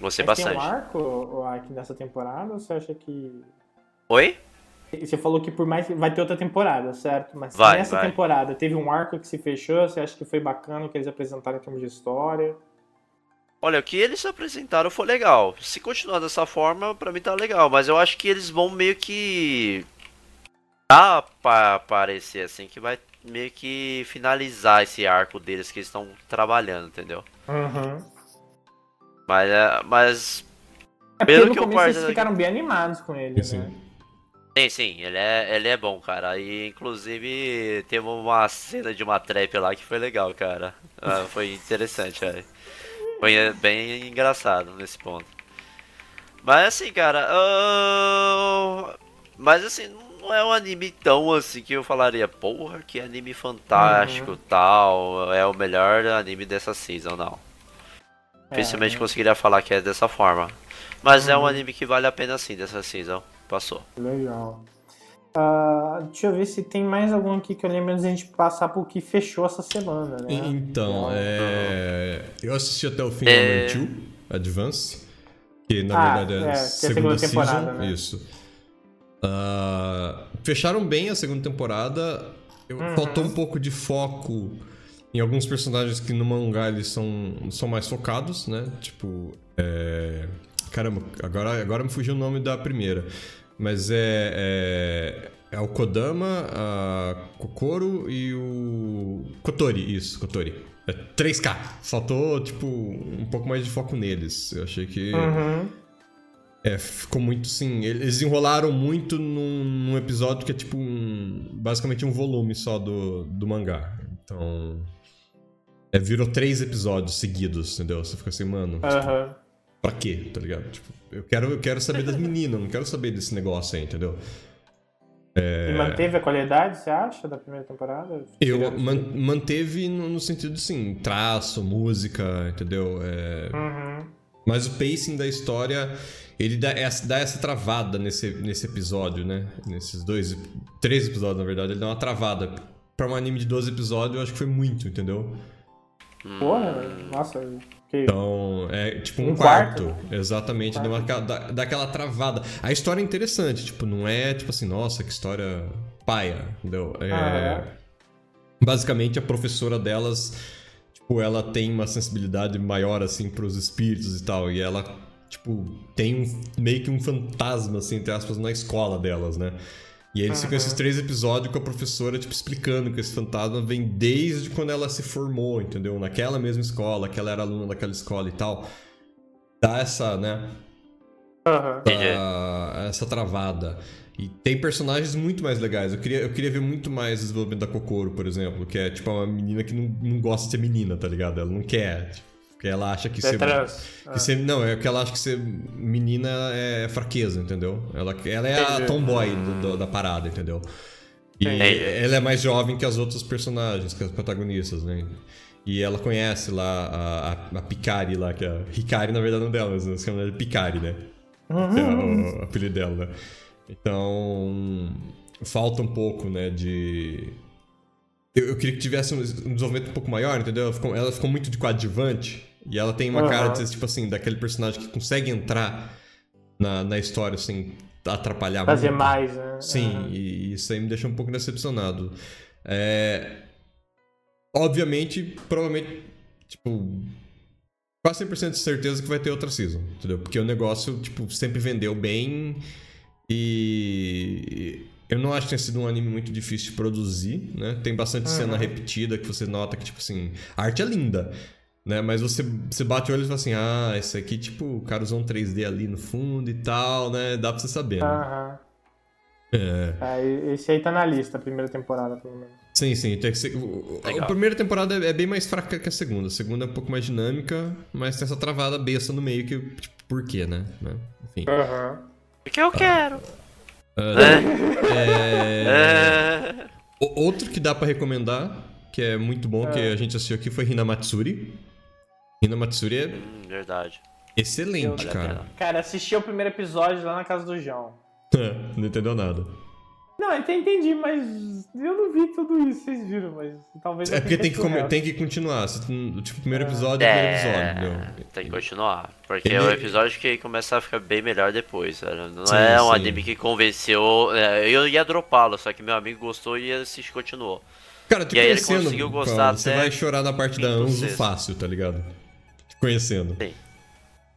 Gostei Mas tem um bastante. arco, o Ark, nessa temporada ou você acha que. Oi? Você falou que por mais. Vai ter outra temporada, certo? Mas Vai, nessa vai. temporada teve um arco que se fechou, você acha que foi bacana o que eles apresentaram em termos de história? Olha, o que eles apresentaram foi legal. Se continuar dessa forma, pra mim tá legal. Mas eu acho que eles vão meio que. Dá pra parecer assim que vai meio que finalizar esse arco deles que eles estão trabalhando, entendeu? Uhum. Mas, é- mas É Pelo porque no que eu começo eles ficaram bem animados com ele, Sim. né? Sim, sim, ele é, ele é bom, cara. E inclusive teve uma cena de uma trap lá que foi legal, cara. Ah, foi interessante, velho. Foi é, bem engraçado nesse ponto. Mas assim, cara. ah, Mas assim, não é um anime tão assim que eu falaria, porra, que anime fantástico tal. É o melhor anime dessa season, não. Dificilmente É, conseguiria falar que é dessa forma. Mas é um anime que vale a pena sim dessa season. Passou. Legal. Ah, deixa eu ver se tem mais algum aqui que eu lembro antes da gente passar pro que fechou essa semana, né? Então, é... eu assisti até o fim É. do 2, Advance, que na Ah, verdade é, é, é a a segunda, segunda temporada, season. né? Isso. Ah, fecharam bem a segunda temporada. Eu- Uhum. Faltou um pouco de foco em alguns personagens que no mangá eles são, são mais focados, né? Tipo, é... Caramba, agora, agora me fugiu o nome da primeira. Mas é, é, é o Kodama, a Kokoro e o Kotori, isso, Kotori. É 3K. Faltou, tipo, um pouco mais de foco neles. Eu achei que Uhum. É, ficou muito, sim. Eles enrolaram muito num, num episódio que é tipo um, basicamente um volume só do, do mangá. Então. É, virou três episódios seguidos, entendeu? Você fica assim, mano, Aham. pra quê? Tá ligado? Tipo, eu quero, eu quero saber das meninas, não quero saber desse negócio aí, entendeu? E manteve a qualidade, você acha, da primeira temporada? Eu man- manteve no, no sentido, assim, traço, música, entendeu? É, Uhum. Mas o pacing da história, ele dá essa, dá essa travada nesse, nesse episódio, né? Nesses dois, três episódios, na verdade, ele dá uma travada. Pra um anime de 12 episódios, eu acho que foi muito, entendeu? Porra, nossa, que... Então, é tipo um, Um quarto. quarto. Exatamente, dá, uma, dá, dá aquela travada. A história é interessante, tipo, não é tipo assim, nossa, que história paia, entendeu? É, Aham. Basicamente, a professora delas, tipo, ela tem uma sensibilidade maior, assim, pros espíritos e tal, e ela, tipo, tem um, meio que um fantasma, assim, entre aspas, na escola delas, né? E aí eles ficam esses três episódios com a professora, tipo, explicando que esse fantasma vem desde quando ela se formou, entendeu? Naquela mesma escola, que ela era aluna daquela escola e tal. Dá essa, né? Essa, essa travada. E tem personagens muito mais legais. Eu queria, eu queria ver muito mais o desenvolvimento da Kokoro, por exemplo, que é tipo uma menina que não, não gosta de ser menina, tá ligado? Ela não quer. Tipo, porque ela acha que É ser. trans. que ser- não, é que ela acha que ser menina é fraqueza, entendeu? Ela, ela é a tomboy do- do- da parada, entendeu? E Entendi. ela é mais jovem que as outras personagens, que as protagonistas, né? E ela conhece lá a, a, a Picari lá, que é a Hikari, na verdade, não dela, mas se chama ela de Picari, né? Que é o, o apelido dela, né? Então, falta um pouco, né, de... Eu, eu queria que tivesse um, um desenvolvimento um pouco maior, entendeu? Ela ficou, ela ficou muito de coadjuvante, e ela tem uma Aham. cara, de, tipo assim, daquele personagem que consegue entrar na, na história sem atrapalhar Fazer muito. mais, né? Sim, Aham. e isso aí me deixa um pouco decepcionado. É... Obviamente, provavelmente, tipo, quase 100% de certeza que vai ter outra season, entendeu? Porque o negócio, tipo, sempre vendeu bem e eu não acho que tenha sido um anime muito difícil de produzir, né? Tem bastante cena repetida que você nota que, tipo assim, a arte é linda, né? Mas você, você bate o olho e fala assim, ah, esse aqui, tipo, o cara usou um 3D ali no fundo e tal, né? Dá pra você saber, né? Aham. É. Aí, esse aí tá na lista, a primeira temporada, pelo menos. Sim, sim. Tem que ser... A primeira temporada é bem mais fraca que a segunda. A segunda é um pouco mais dinâmica, mas tem essa travada besta no meio que, tipo, por quê, né? Né? Enfim. Aham. Porque eu quero. É... É. O- Outro que dá pra recomendar, que é muito bom, que a gente assistiu aqui, foi Hina Matsuri. Hina Matsuri é Hum, verdade. excelente, a cara. Cara, assisti o primeiro episódio lá na casa do João. Não entendeu nada. Não, eu entendi, mas eu não vi tudo isso, vocês viram, mas talvez eu É porque tem que, tem que continuar. Tu- Tipo, o primeiro episódio é o primeiro episódio, É, meu. tem que continuar. Porque Ele- é o episódio que começa a ficar bem melhor depois, velho. Não Sim, é um sim. anime que convenceu. é, eu ia dropá-lo, só que meu amigo gostou e assiste continuou. Cara, te E aí ele conhecendo, conseguiu Paulo, gostar você até vai chorar na parte da Anzo fácil, tá ligado? Te conhecendo. Sim.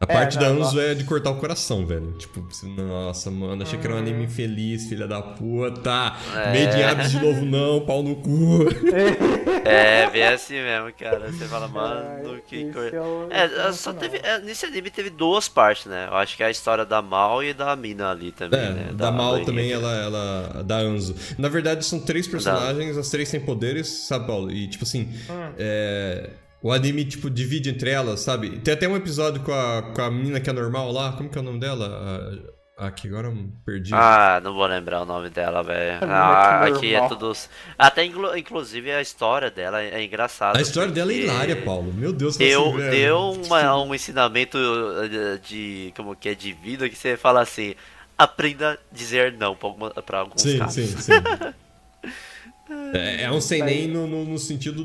A parte não, da eu Anzo é de cortar o coração, velho. Tipo, nossa, mano, achei que era um anime Uhum. feliz, filha da puta. É. Made in Abyss de novo não, pau no cu. É, bem assim mesmo, cara. Você fala, mano, Ai, que coisa. é É, é só teve. é, nesse anime teve duas partes, né? Eu acho que é a história da Mal e da Mina ali também, É, né? da Mal loirinha. também, ela, ela. Da Anzo. Na verdade, são três personagens, as três têm poderes, sabe, Paulo? E, tipo assim, Hum. é, o anime, tipo, divide entre elas, sabe? Tem até um episódio com a, com a menina que é normal lá, como que é o nome dela? A, a que agora eu perdi. Ah, não vou lembrar o nome dela, velho. mina Ah, aqui é tudo. Até inclu- inclusive a história dela é engraçada. a história dela é hilária, Paulo. Meu Deus do céu. Deu, velho. deu uma- um ensinamento eh, de. como que é de vida que você fala assim. Aprenda a dizer não pra, alguma- pra alguns Sim, casos. sim, sim. é, é um sem nem no, no, no sentido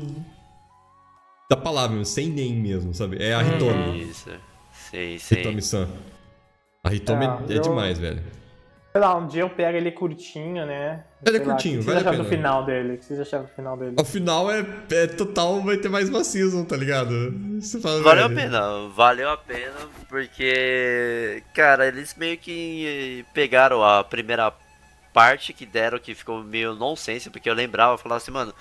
da palavra, sem nem mesmo, sabe? É a Hitomi. Isso. Sim, sim. Hitomi-san. A Hitomi Ah, é eu- demais, velho. Sei lá, um dia eu pego ele curtinho, né? Ele é Sei curtinho, o que vale a vocês acharam do final dele? O que vocês acharam do final dele? Ao final é, é total, vai ter mais uma season, tá ligado? Você fala, Valeu a velho, pena, valeu a pena, porque, cara, eles meio que pegaram a primeira parte que deram, que ficou meio nonsense, porque eu lembrava, eu falava assim, mano,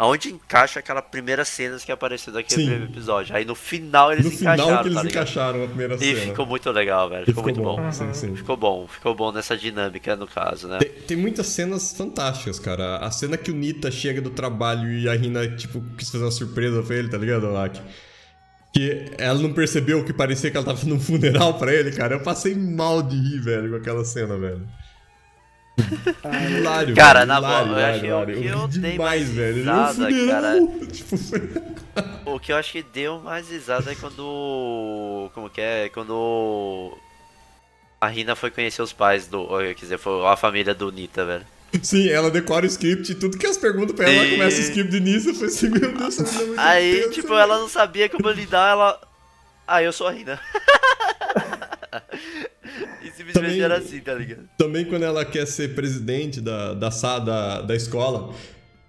aonde encaixa aquela primeira cena que apareceu daquele Sim. primeiro episódio? Aí no final eles No final encaixaram, que eles tá encaixaram a primeira E cena. ficou muito legal, velho, E ficou, muito bom. Uhum. Sim, sim. Ficou bom, ficou bom nessa dinâmica, no caso, né? Tem, tem muitas cenas fantásticas, cara. A cena que o Nita chega do trabalho e a Rina, tipo, quis fazer uma surpresa pra ele, tá ligado, Lak? Que ela não percebeu que parecia que ela tava fazendo um funeral pra ele, cara. Eu passei mal de rir, velho, com aquela cena, velho. Hilário, Cara, na hilário, boa, eu acho que hilário, hilário. eu ri dei demais, mais risada, cara. Tipo, foi... O que eu acho que deu mais risada é quando. Como que é? Quando. A Rina foi conhecer os pais do. Quer dizer, foi a família do Nita, velho. Sim, ela decora o script e tudo que as perguntas pra ela, ela E- começa o script de início. Falei assim, meu Deus, essa menina é muito Aí, tipo, velho. ela não sabia como lidar, ela. Ah, eu sou a Rina. Também- era assim, tá ligado? Também quando ela quer ser presidente da, da, da, da escola.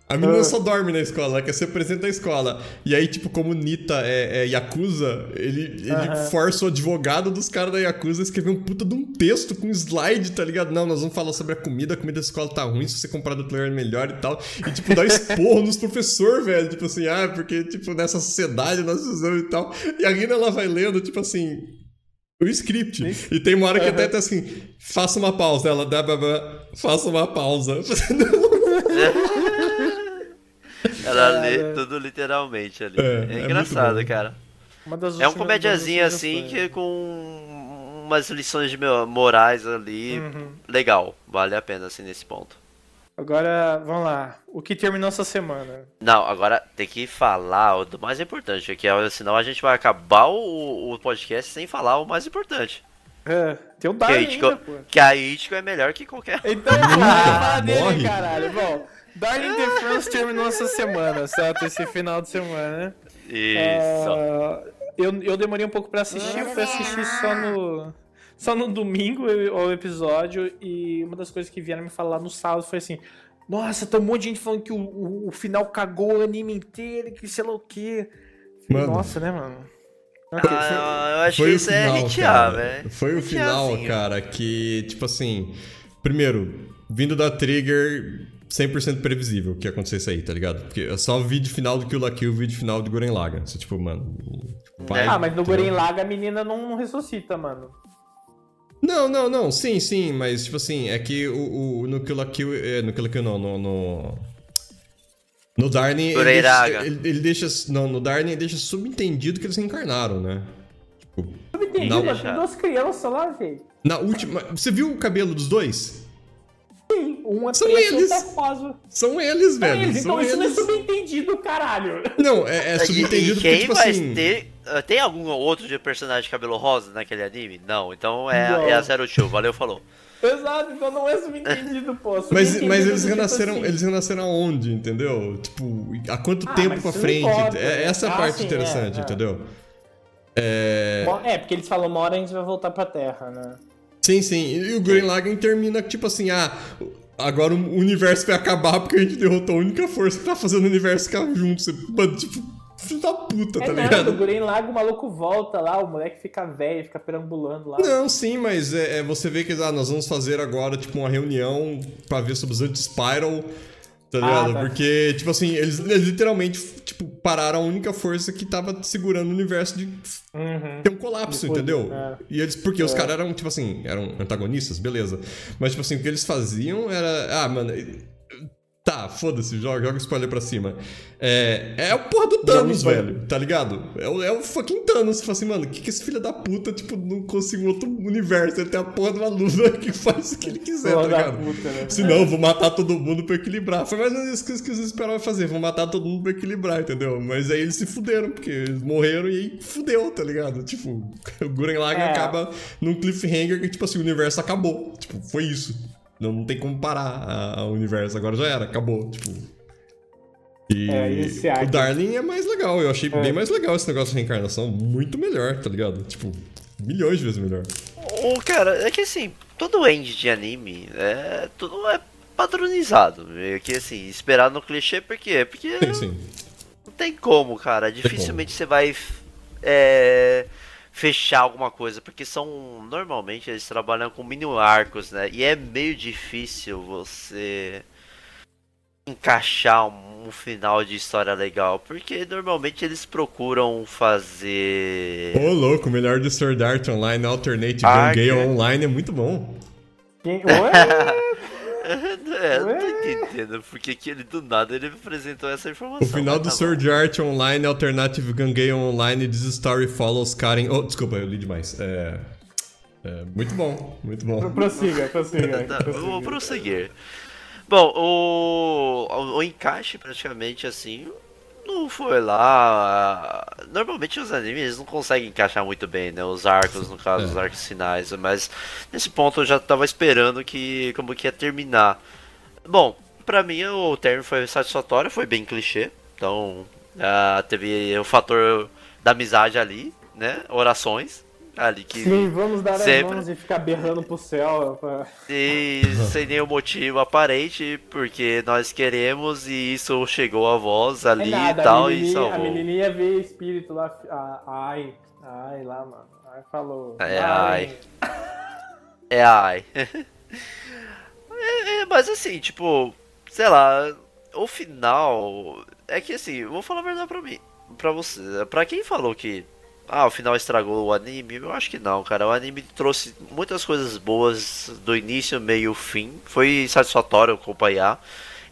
A menina Ah. só dorme na escola, ela quer ser presidente da escola. E aí, tipo, como o Nita é, é Yakuza, ele, ele força o advogado dos caras da Yakuza a escrever um puta de um texto com slide, tá ligado? Não, nós vamos falar sobre a comida, a comida da escola tá ruim, se você comprar do player é melhor e tal. E, tipo, dá esporro nos professores, velho. Tipo assim, ah, porque, tipo, nessa sociedade nós usamos e tal. E a Rina, ela vai lendo, tipo assim, o script. E tem uma hora que até tá assim, faça uma pausa. Ela dá, blá, blá, faça uma pausa. Ela Cara. lê tudo literalmente ali. É, É, é engraçado, bom. cara. Uma das É um comediazinho das assim que com umas lições morais ali. Uhum. Legal, vale a pena assim nesse ponto. Agora, vamos lá. O que terminou essa semana? Não, agora tem que falar o do mais importante, que é, senão a gente vai acabar o, o podcast sem falar o mais importante. É, tem o Que Darwin Ichigo, ainda, pô. que a Ichigo é melhor que qualquer. Então, fala dele, morre. caralho. Bom, Darling the France terminou essa semana, certo? Esse final de semana, né? Isso. Ah, eu, eu demorei um pouco pra assistir, eu fui assistir só no. Só no domingo o episódio e uma das coisas que vieram me falar no sábado foi assim: Nossa, tem um monte de gente falando que o, o, o final cagou o anime inteiro, e que sei lá o quê. Mano. Nossa, né, mano? Foi- Ah, eu acho Foi que o isso final, é hatear, cara. velho. Foi o final, Hatearzinho. cara, que, tipo assim... Primeiro, vindo da Trigger, 100% previsível que isso aí, tá ligado? Porque é só o vídeo final do Kill la Kill e o vídeo final do Guren Laga. Você, tipo, mano... tipo, vai, Ah, mas no? Guren Laga a menina não, não ressuscita, mano. Não, não, não, sim, sim, mas tipo assim, é que o, o no Kill la Kill, é, no Kill la Kill não, no... no... No Darwin, ele deixa, ele, ele deixa. Não, no Darwin ele deixa subentendido que eles reencarnaram, né? Tipo, Eu entendi, Não, mas tem duas crianças lá, velho. na última. Você viu o cabelo dos dois? Sim, um é São preto e eles. é. São eles, São velho. eles, são então isso não é eles. subentendido, caralho. Não, é, é E- subentendido e porque, quem tipo vai assim. ter. uh, Tem algum outro de personagem de cabelo rosa naquele anime? Não, então é, Não. é a Zero Two, valeu, falou. Exato, então não é subentendido, pô. Mas, Subentendido mas eles do tipo renasceram, assim. eles renasceram aonde, entendeu? Tipo, há quanto Ah, tempo mas pra frente? importa, É, né? essa é a Ah, parte sim, interessante, é, é. entendeu? É. É, porque eles falam, uma hora a gente vai voltar pra Terra, né? Sim, sim. E o Green Lagann termina tipo assim, ah, agora o universo vai acabar porque a gente derrotou a única força que tá fazendo o universo ficar junto. Você, mano, tipo, filho da puta, É tá nada, ligado? o Guren Lago, o maluco volta lá, o moleque fica velho, fica perambulando lá. Não, sim, mas é, é você vê que ah, nós vamos fazer agora, tipo, uma reunião pra ver sobre os anti-spiral, tá ligado? tá. Porque, tipo assim, eles, eles literalmente, tipo, pararam a única força que tava segurando o universo de Uhum. ter um colapso, Depois, entendeu? é. E eles, porque os caras eram, tipo assim, eram antagonistas, beleza. Mas, tipo assim, o que eles faziam era. Ah, mano. Tá, foda-se, joga, joga spoiler pra cima. É, é a porra do Thanos, velho, tá ligado? É o, é o fucking Thanos. Você fala assim, mano, o que, que esse filho da puta, tipo, não conseguiu outro universo? Ele tem a porra de uma luva que faz o que ele quiser, Porra tá ligado? puta, né? Se não, vou matar todo mundo pra equilibrar. Foi mais ou menos isso que eles esperavam fazer. Vou matar todo mundo pra equilibrar, entendeu? Mas aí eles se fuderam, porque eles morreram e aí fudeu, tá ligado? Tipo, o Guren Lagann É. acaba num cliffhanger que, tipo assim, o universo acabou. Tipo, foi isso. Não, não tem como parar o universo. Agora já era, acabou. Tipo. E É, o? Darling é mais legal. Eu achei É. bem mais legal esse negócio de reencarnação. Muito melhor, tá ligado? Tipo, milhões de vezes melhor. Ô, cara, é que assim, todo end de anime é. Tudo é padronizado. Meio que assim, esperar no clichê, por quê? Porque Sim, sim. não tem como, cara. Dificilmente você vai é, fechar alguma coisa, porque são. Normalmente eles trabalham com mini arcos, né? E é meio difícil você encaixar um, um final de história legal, porque normalmente eles procuram fazer. Ô, louco, o melhor do Sword Art Online Alternate que- Online é muito bom. É, eu não tô Ué? entendendo porque que ele do nada ele me apresentou essa informação. O final do tá Sword Art Online Alternative Gun Gale Online This Story Follows Karen. Oh, desculpa, eu li demais. É. é, muito bom, muito bom. prossiga, prossiga. Tá, prossiga. vou prosseguir. Bom, o, o, o encaixe praticamente assim não foi lá. Normalmente os animes eles não conseguem encaixar muito bem, né? Os arcos, no caso, É. os arcos finais. Mas nesse ponto eu já tava esperando que como que ia terminar. Bom, pra mim o término foi satisfatório, foi bem clichê. Então ah, teve o fator da amizade ali, né? Orações ali que Sim, vamos dar Sempre. as mãos e ficar berrando pro céu. pra- e sem nenhum motivo aparente, porque nós queremos e isso chegou a voz É ali nada, e tal a e menininha, a salvou. menininha vê espírito lá. a- Ai, ai lá, mano. Ai, falou. É, ai. É ai. É, é, mas assim, tipo, sei lá, o final. É que assim, vou falar a verdade pra mim. Pra você. Pra quem falou que. Ah, o final estragou o anime, eu acho que não, cara. O anime trouxe muitas coisas boas do início, meio, fim. Foi satisfatório acompanhar.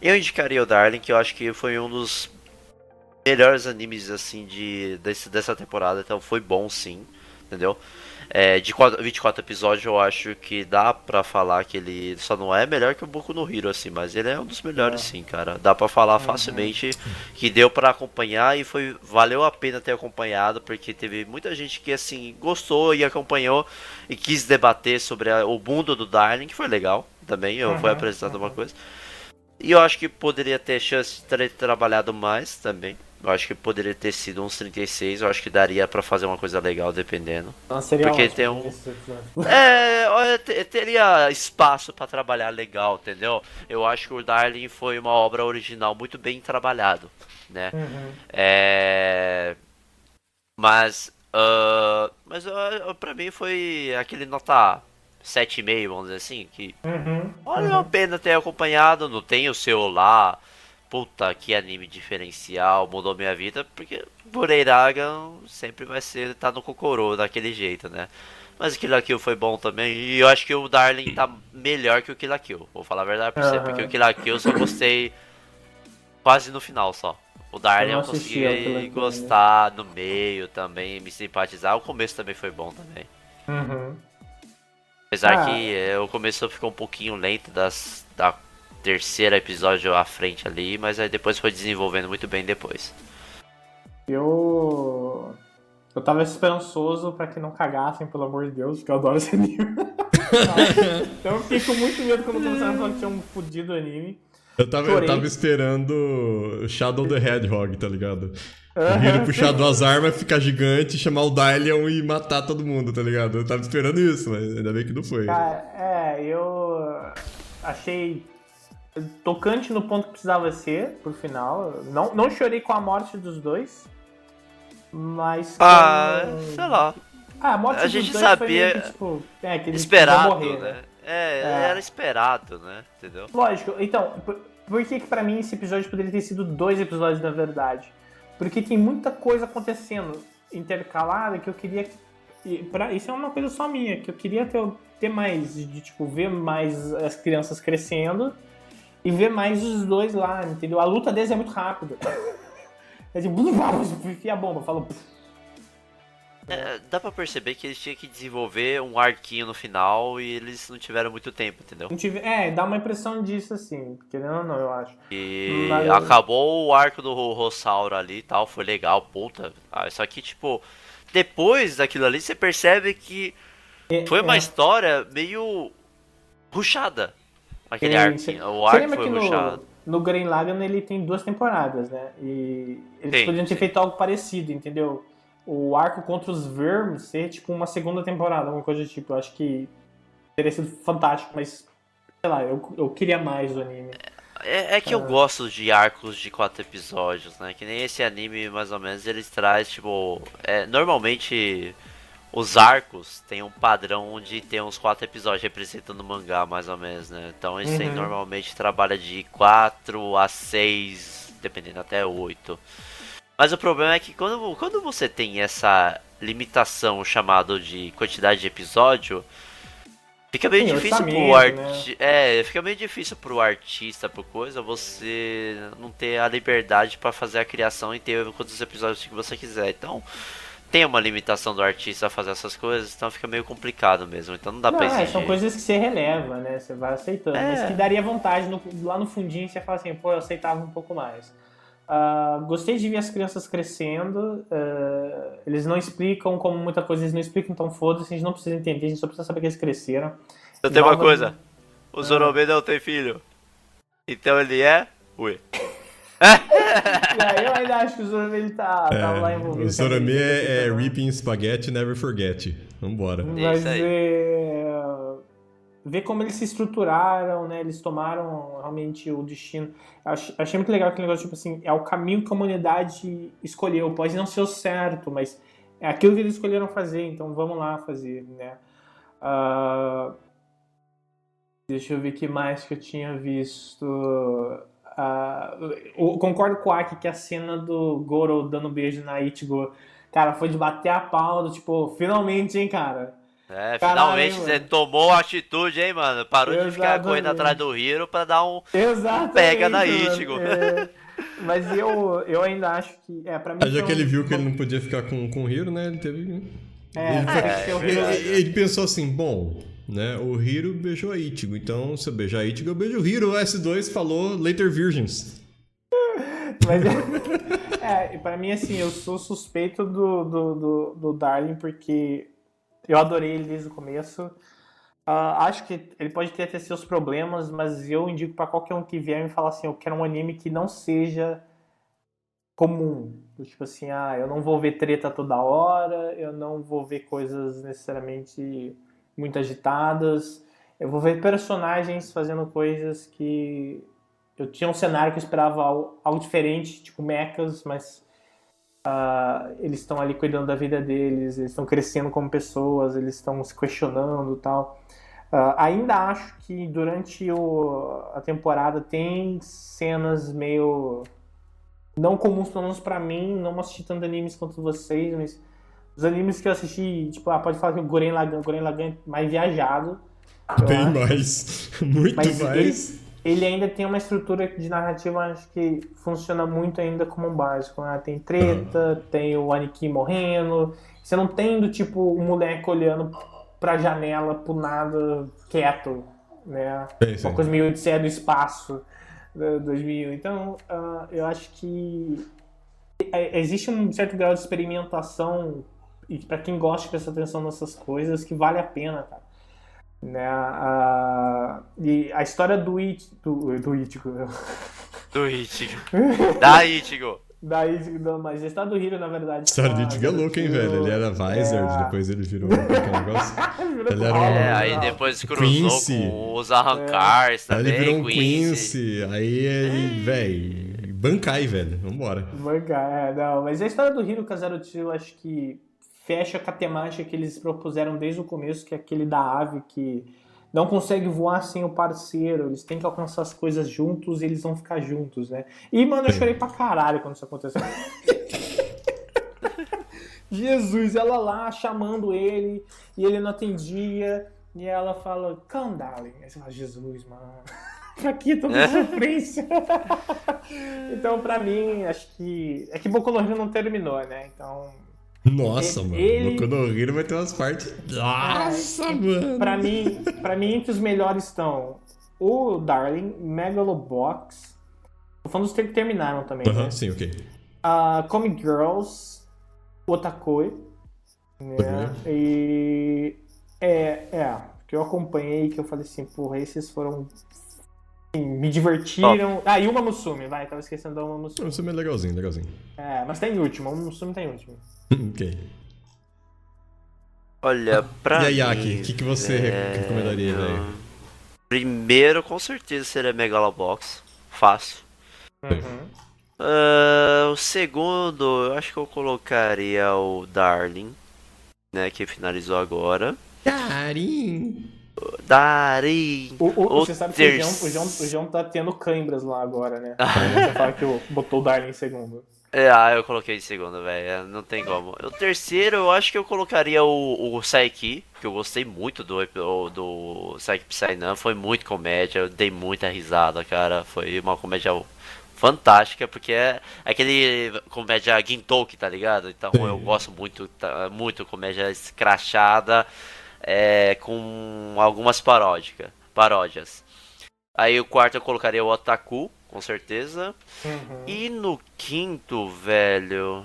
Eu indicaria o Darling, que eu acho que foi um dos melhores animes assim de desse, dessa temporada, então foi bom sim, entendeu? É, de quatro- 24 episódios eu acho que dá pra falar que ele só não é melhor que o Boku no Hero assim, mas ele é um dos melhores sim, cara. Dá pra falar facilmente que deu pra acompanhar e foi valeu a pena ter acompanhado porque teve muita gente que assim gostou e acompanhou e quis debater sobre a- o mundo do Darling, que foi legal também, eu fui Uhum, apresentando uma coisa. E eu acho que poderia ter chance de ter trabalhado mais também. Eu acho que poderia ter sido uns 36. Eu acho que daria pra fazer uma coisa legal, dependendo. Nossa, seria Porque tem um- episódio. É, olha, te- teria espaço pra trabalhar legal, entendeu? Eu acho que o Darling foi uma obra original muito bem trabalhado, né? Uhum. É. Mas. ah, mas ah, pra mim foi aquele nota 7,5, vamos dizer assim, que Uhum. Valeu a pena ter acompanhado, não tem o seu lá puta, que anime diferencial, mudou minha vida, porque Bureiraga sempre vai ser, tá no Kokoro daquele jeito, né? Mas o Kill la Kill foi bom também, e eu acho que o Darling tá melhor que o Kill la Kill, vou falar a verdade pra você, porque o Kill la Kill eu só gostei quase no final só. O Darling Eu eu, consegui gostar no meio também, me simpatizar, o começo também foi bom também. Uhum. Apesar Ah. que é, o começo ficou um pouquinho lento das, da terceira episódio à frente ali, mas aí depois foi desenvolvendo muito bem depois. Eu. Eu tava esperançoso pra que não cagassem, pelo amor de Deus, porque eu adoro esse anime. então eu fiquei com muito medo quando começaram a falar que tinha um fudido anime. Eu tava, eu Chorei. tava esperando Shadow the Hedgehog, tá ligado? O Hiro puxar duas armas, ficar gigante, chamar o Dylion e matar todo mundo, tá ligado? Eu tava esperando isso, mas ainda bem que não foi. Cara, é, eu achei tocante no ponto que precisava ser, por final. Não, não chorei com a morte dos dois, mas. Ah, sei lá, Ah, a morte a dos gente dois foi sabia- meio que, tipo, é, que eles esperado, morrer, né? É, É. era esperado, né? Entendeu? Lógico, então, por, por que que pra mim esse episódio poderia ter sido dois episódios na verdade? Porque tem muita coisa acontecendo intercalada que eu queria. e Pra, isso é uma coisa só minha, que eu queria ter, ter mais, de tipo, ver mais as crianças crescendo e ver mais os dois lá, entendeu? A luta deles é muito rápida. É tipo, enfia a bomba, fala. É, dá pra perceber que eles tinham que desenvolver um arquinho no final e eles não tiveram muito tempo, entendeu? Não tive, é, dá uma impressão disso assim, querendo ou não, eu acho. E Mas- acabou o arco do Ro- Rossauro ali e tal, foi legal, puta. Ah, Só que, tipo, depois daquilo ali, você percebe que foi uma é. história meio ruchada. Aquele Sim, arco. sim. O foi que ruchado. no, no Green Lagann ele tem duas temporadas, né? E eles Sim, poderiam ter sim. feito algo parecido, entendeu? O arco contra os vermes ser tipo uma segunda temporada, alguma coisa do tipo. Eu acho que teria sido fantástico, mas sei lá, eu, eu queria mais do anime. É, é que eu gosto de arcos de quatro episódios, né? Que nem esse anime, mais ou menos, eles traz, tipo. É, normalmente os arcos tem um padrão onde tem uns quatro episódios representando o mangá, mais ou menos, né? Então aí Uhum. normalmente trabalha de 4 a 6, dependendo até 8. Mas o problema é que quando, quando você tem essa limitação chamada de quantidade de episódio, fica meio Sim, difícil pro né? arti É, fica meio difícil pro artista, pro coisa, você não ter a liberdade pra fazer a criação e ter quantos episódios que você quiser. Então, tem uma limitação do artista a fazer essas coisas, então fica meio complicado mesmo. Então não dá Não, pra é, exigir. são coisas que você releva, né? Você vai aceitando. É. Mas que daria vontade no- lá no fundinho você fala assim, pô, eu aceitava um pouco mais. Ah, gostei de ver as crianças crescendo. ah, eles não explicam, como muita coisa eles não explicam, então foda-se, a gente não precisa entender, a gente só precisa saber que eles cresceram. Eu tenho uma coisa, o Zorobê não tem filho. Então ele é... Ui. E aí eu ainda acho que o Zorami ele tá, tá lá envolvido. o Sorami com a é, é Reaping Spaghetti Never Forget. Vambora. Mas Isso aí. é, ver como eles se estruturaram, né? Eles tomaram realmente o destino. Ach- Achei muito legal aquele negócio, tipo assim, é o caminho que a humanidade escolheu. Pode não ser o certo, mas é aquilo que eles escolheram fazer, então vamos lá fazer, né? Ah, deixa eu ver o que mais que eu tinha visto. Eu concordo com o Aki que a cena do Goro dando um beijo na Ichigo, cara, foi de bater a pau, do tipo, finalmente, hein, cara. É, Caralho, finalmente mano. você tomou atitude, hein, mano? Parou de ficar Exatamente. correndo atrás do Hiro pra dar um... Exatamente. Pega na. Ichigo. É, mas eu, eu ainda acho que. É, pra mim. Aí já foi que ele viu que ele não podia ficar com, com o Hiro, né? Ele teve. É, ele, ser o é ele- ele pensou assim: bom, né? O Hiro beijou a Ichigo. Então, se eu beijar a Ichigo, eu beijo o Hiro. O S2 falou Later Virgins. Mas, é, e pra mim, assim, eu sou suspeito do, do, do, do Darling porque eu adorei ele desde o começo. Ah, acho que ele pode ter até seus problemas, mas eu indico pra qualquer um que vier me falar assim: eu quero um anime que não seja comum. Tipo assim, ah, eu não vou ver treta toda hora, eu não vou ver coisas necessariamente muito agitadas. Eu vou ver personagens fazendo coisas que eu tinha um cenário que eu esperava algo, algo diferente, tipo mechas, mas ah, eles estão ali cuidando da vida deles, eles estão crescendo como pessoas, eles estão se questionando tal. Uh, ainda acho que durante o, a temporada tem cenas meio não comuns, pelo menos pra mim, não assisti tanto animes quanto vocês, mas os animes que eu assisti, tipo, ah, pode falar que o Guren Lagann, Guren Lagann é mais viajado. Acho. mais, muito mas mais. Ele, ele, ainda tem uma estrutura de narrativa, acho que funciona muito ainda como um básico. Né? Tem treta, uhum. tem o Aniki morrendo, você não tem do tipo o um moleque olhando pra janela pro nada quieto, né? Sim, sim. Uma coisa meio Odisseia do espaço. 2000. Então, uh, eu acho que é, existe um certo grau de experimentação e para quem gosta de prestar atenção nessas coisas que vale a pena, cara. Né? Uh, e a história do It, do, do Ichigo. Do Ichigo. da Ichigo. Da Ichigo, mas a história do Hiro, na verdade. A história do Ichigo é louca, hein, velho? Ele era Visor, é... depois ele virou um negócio. ele era um... É, aí depois cruzou Quincy. com os Arrancars é. também. Aí ele virou um Quincy. Quincy. Aí ele, velho, bancai, velho. Vambora. Bancai, é, não. Mas a história do Hiro Kazaruchi, eu acho que fecha com a temática que eles propuseram desde o começo, que é aquele da ave que não consegue voar sem o parceiro, eles têm que alcançar as coisas juntos e eles vão ficar juntos, né? E, mano, eu chorei pra caralho quando isso aconteceu. Jesus, ela lá chamando ele e ele não atendia. E ela fala, come, darling. Aí você fala, Jesus, mano. pra que toda sofrência? então, pra mim, acho que. É que Hero não terminou, né? Então nossa, mano. Ele... Boku no Hero vai ter umas partes. Nossa, é, mano. Pra mim, pra mim, entre os melhores estão o Darling, Megalobox. Tô falando dos que terminaram também. Aham, uh -huh, né? sim, ok. Uh, Comic Girls, Otakoi. Né? E. É, é. Que eu acompanhei, que eu falei assim, porra, esses foram me divertiram. Oh. Ah, e uma Musume, vai, tava esquecendo da uma Musume. Musume é legalzinho, legalzinho. É, mas tem último, uma Musume tem último. Ok. Olha, pra. E a Yaki, o que, que você é... recomendaria, velho? Primeiro, com certeza, seria Megalobox. Fácil. Uhum. Uh, o segundo, eu acho que eu colocaria o Darling, né? Que finalizou agora. Darling! Darei. O, o, você sabe que o João, o, João, o João tá tendo câimbras lá agora, né? você fala que botou o Darling em segundo. É, ah, eu coloquei em segundo, velho. É, não tem como. O terceiro, eu acho que eu colocaria o, o Saiki, que eu gostei muito do, do Saiki Psynan. Foi muito comédia, eu dei muita risada, cara. Foi uma comédia fantástica, porque é aquele comédia Gintoki, tá ligado? Então eu gosto muito, tá, muito comédia escrachada é, com algumas paródica, paródias. Aí o quarto eu colocaria o Otaku, com certeza. Uhum. E no quinto, velho.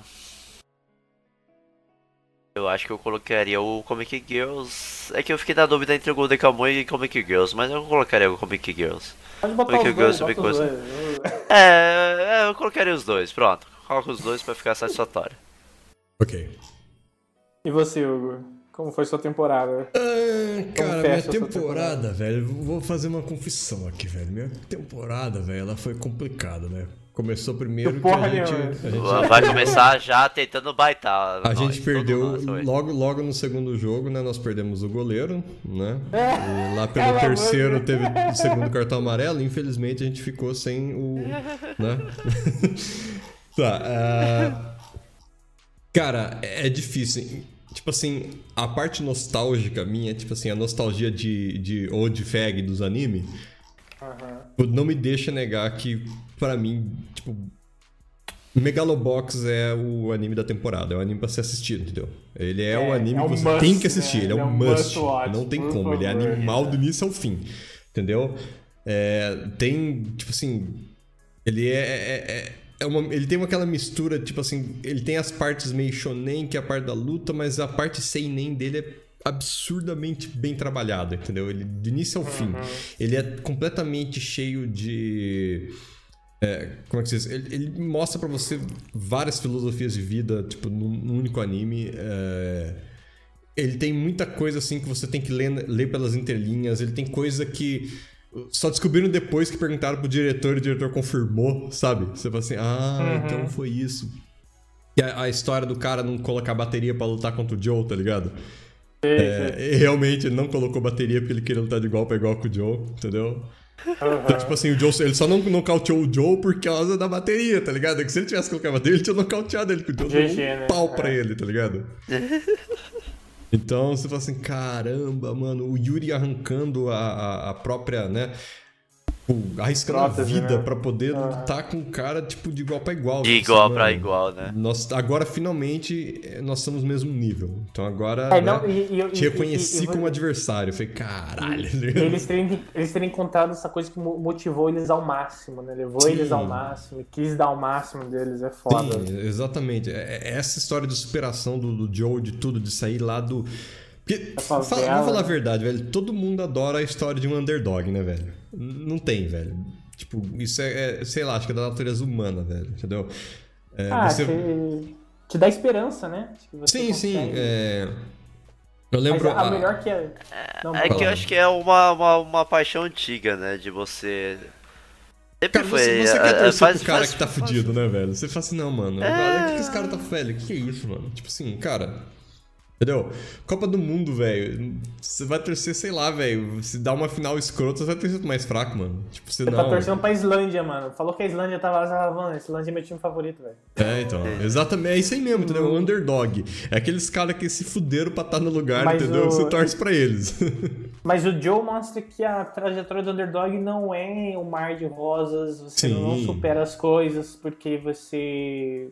Eu acho que eu colocaria o Comic Girls. É que eu fiquei na dúvida entre o Golden Kamuy e Comic Girls, mas eu colocaria o Comic Girls. Pode botar Comic os Girls, dois, coisa. É, é, eu colocaria os dois, pronto. Coloco os dois pra ficar satisfatório. Ok. E você, Hugo? Como foi sua temporada? Ah, cara, minha temporada, temporada, velho, vou fazer uma confissão aqui, velho. Minha temporada, velho, ela foi complicada, né? Começou primeiro que a gente, a gente, Vai começar já tentando baitar. A nós, gente perdeu logo, logo no segundo jogo, né? Nós perdemos o goleiro, né? É. E lá pelo terceiro teve o segundo cartão amarelo. Infelizmente a gente ficou sem o. né? tá. Uh... Cara, é difícil tipo assim, a parte nostálgica minha, tipo assim, a nostalgia de, de Old Fag dos anime, uhum. não me deixa negar que, para mim, tipo, Megalobox é o anime da temporada, é o anime pra ser assistido, entendeu? Ele é, é o anime é um que você must, tem que assistir, né? ele é, um, must, must não tem como, favor, ele é animal do início ao fim, entendeu? É, tem, tipo assim, ele é, é, uma, ele tem aquela mistura, tipo assim, ele tem as partes meio shonen, que é a parte da luta, mas a parte seinen dele é absurdamente bem trabalhada, entendeu? Ele, do início ao fim. Uhum. Ele é completamente cheio de... É, como é que se diz? Ele, ele mostra para você várias filosofias de vida, tipo, num, num único anime. É... Ele tem muita coisa, assim, que você tem que ler, ler pelas entrelinhas. Ele tem coisa que só descobriram depois que perguntaram pro diretor e o diretor confirmou, sabe? Você fala assim, ah, uhum. então foi isso. E a, a, história do cara não colocar bateria para lutar contra o Joe, tá ligado? É, realmente ele não colocou bateria porque ele queria lutar de igual pra igual com o Joe, entendeu? Então, tipo assim, o Joe, ele só não nocauteou o Joe por causa da bateria, tá ligado? É que se ele tivesse colocado a bateria, ele tinha nocauteado ele, porque o Joe GG, deu um né? pau pra É. ele, tá ligado? Então você fala assim, caramba, mano, o Yuri arrancando a, a, a própria, né? Tipo, arriscando Prótese, a vida né? pra poder Aham. lutar com um cara, tipo, de igual pra igual. De Tipo igual assim, pra mano, igual, né? Nós, agora, finalmente, eh, nós estamos no mesmo nível. Então agora, É, né, não, e- e- te reconheci e- e- como adversário. Eu falei, caralho. Eles terem, eles terem encontrado essa coisa que mo- motivou eles ao máximo, né? Levou Sim. eles ao máximo, e quis dar o máximo deles, é foda. Sim, exatamente. É- é Essa história de superação do, do Joe, de tudo, de sair lá do. Porque, fala, vamos falar a verdade, velho. Todo mundo adora a história de um underdog, né, velho? Não tem, velho. Tipo, isso é, é, sei lá, acho que é da natureza humana, velho. Entendeu? É, ah, você- te, te dá esperança, né? Sim, sim. consegue. é, Eu Mas lembro. a, a a- melhor que é. Não, É que eu acho que é uma, uma, uma paixão antiga, né? De você. Sempre Cara, foi. você, você é, quer é, torcer faz- pro cara faz- que tá faz- fudido, né, velho? Você fala assim, não, mano. É. Olha o que, que esse cara tá velho. O que, que é isso, mano? Tipo assim, cara. Entendeu? Copa do Mundo, velho. Você vai torcer, sei lá, velho. Se dá uma final escrota, você vai torcer pro mais fraco, mano. Tipo, você Você não. tá torcendo pra Islândia, mano. Falou que a Islândia tava lá, mano, Islândia é meu time favorito, velho. É, então. Exatamente. É isso aí mesmo, entendeu? O underdog. É aqueles caras que se fuderam pra estar no lugar, Mas entendeu? o- Você torce pra eles. Mas o Joe mostra que a trajetória do underdog não é um mar de rosas, você Sim. não supera as coisas porque você.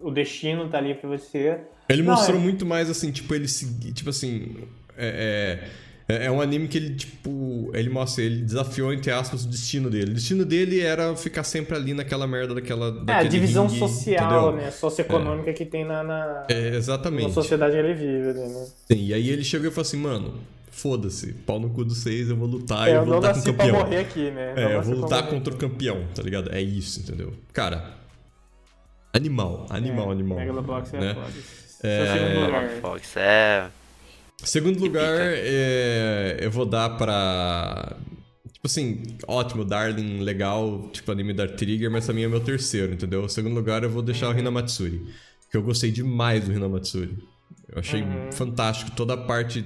O destino tá ali pra você. Ele Não, mostrou é- muito mais assim, tipo, ele segui, tipo assim, é, é, é um anime que ele, tipo, ele mostra, ele desafiou, entre aspas, o destino dele. O destino dele era ficar sempre ali naquela merda daquela. É, a divisão ringue, social, entendeu? né? Socioeconômica que tem na, na, É, na exatamente. sociedade que ele vive, né? Sim, e aí ele chegou e falou assim, mano, foda-se, pau no cu dos seis, eu vou lutar, É, eu vou não lutar com o campeão. morrer aqui, né? É, eu vou lutar contra o campeão, tá ligado? É isso, entendeu? Cara, animal, animal, É, animal. Megalobox é né? foda. É, Seu segundo lugar. Fox é. Segundo lugar, é, eu vou dar pra. Tipo assim, ótimo, Darling, legal, tipo anime da Trigger, mas também é meu terceiro, entendeu? Segundo lugar, eu vou deixar o Hinamatsuri. Que eu gostei demais do Hinamatsuri. Eu achei Uhum. fantástico toda a parte.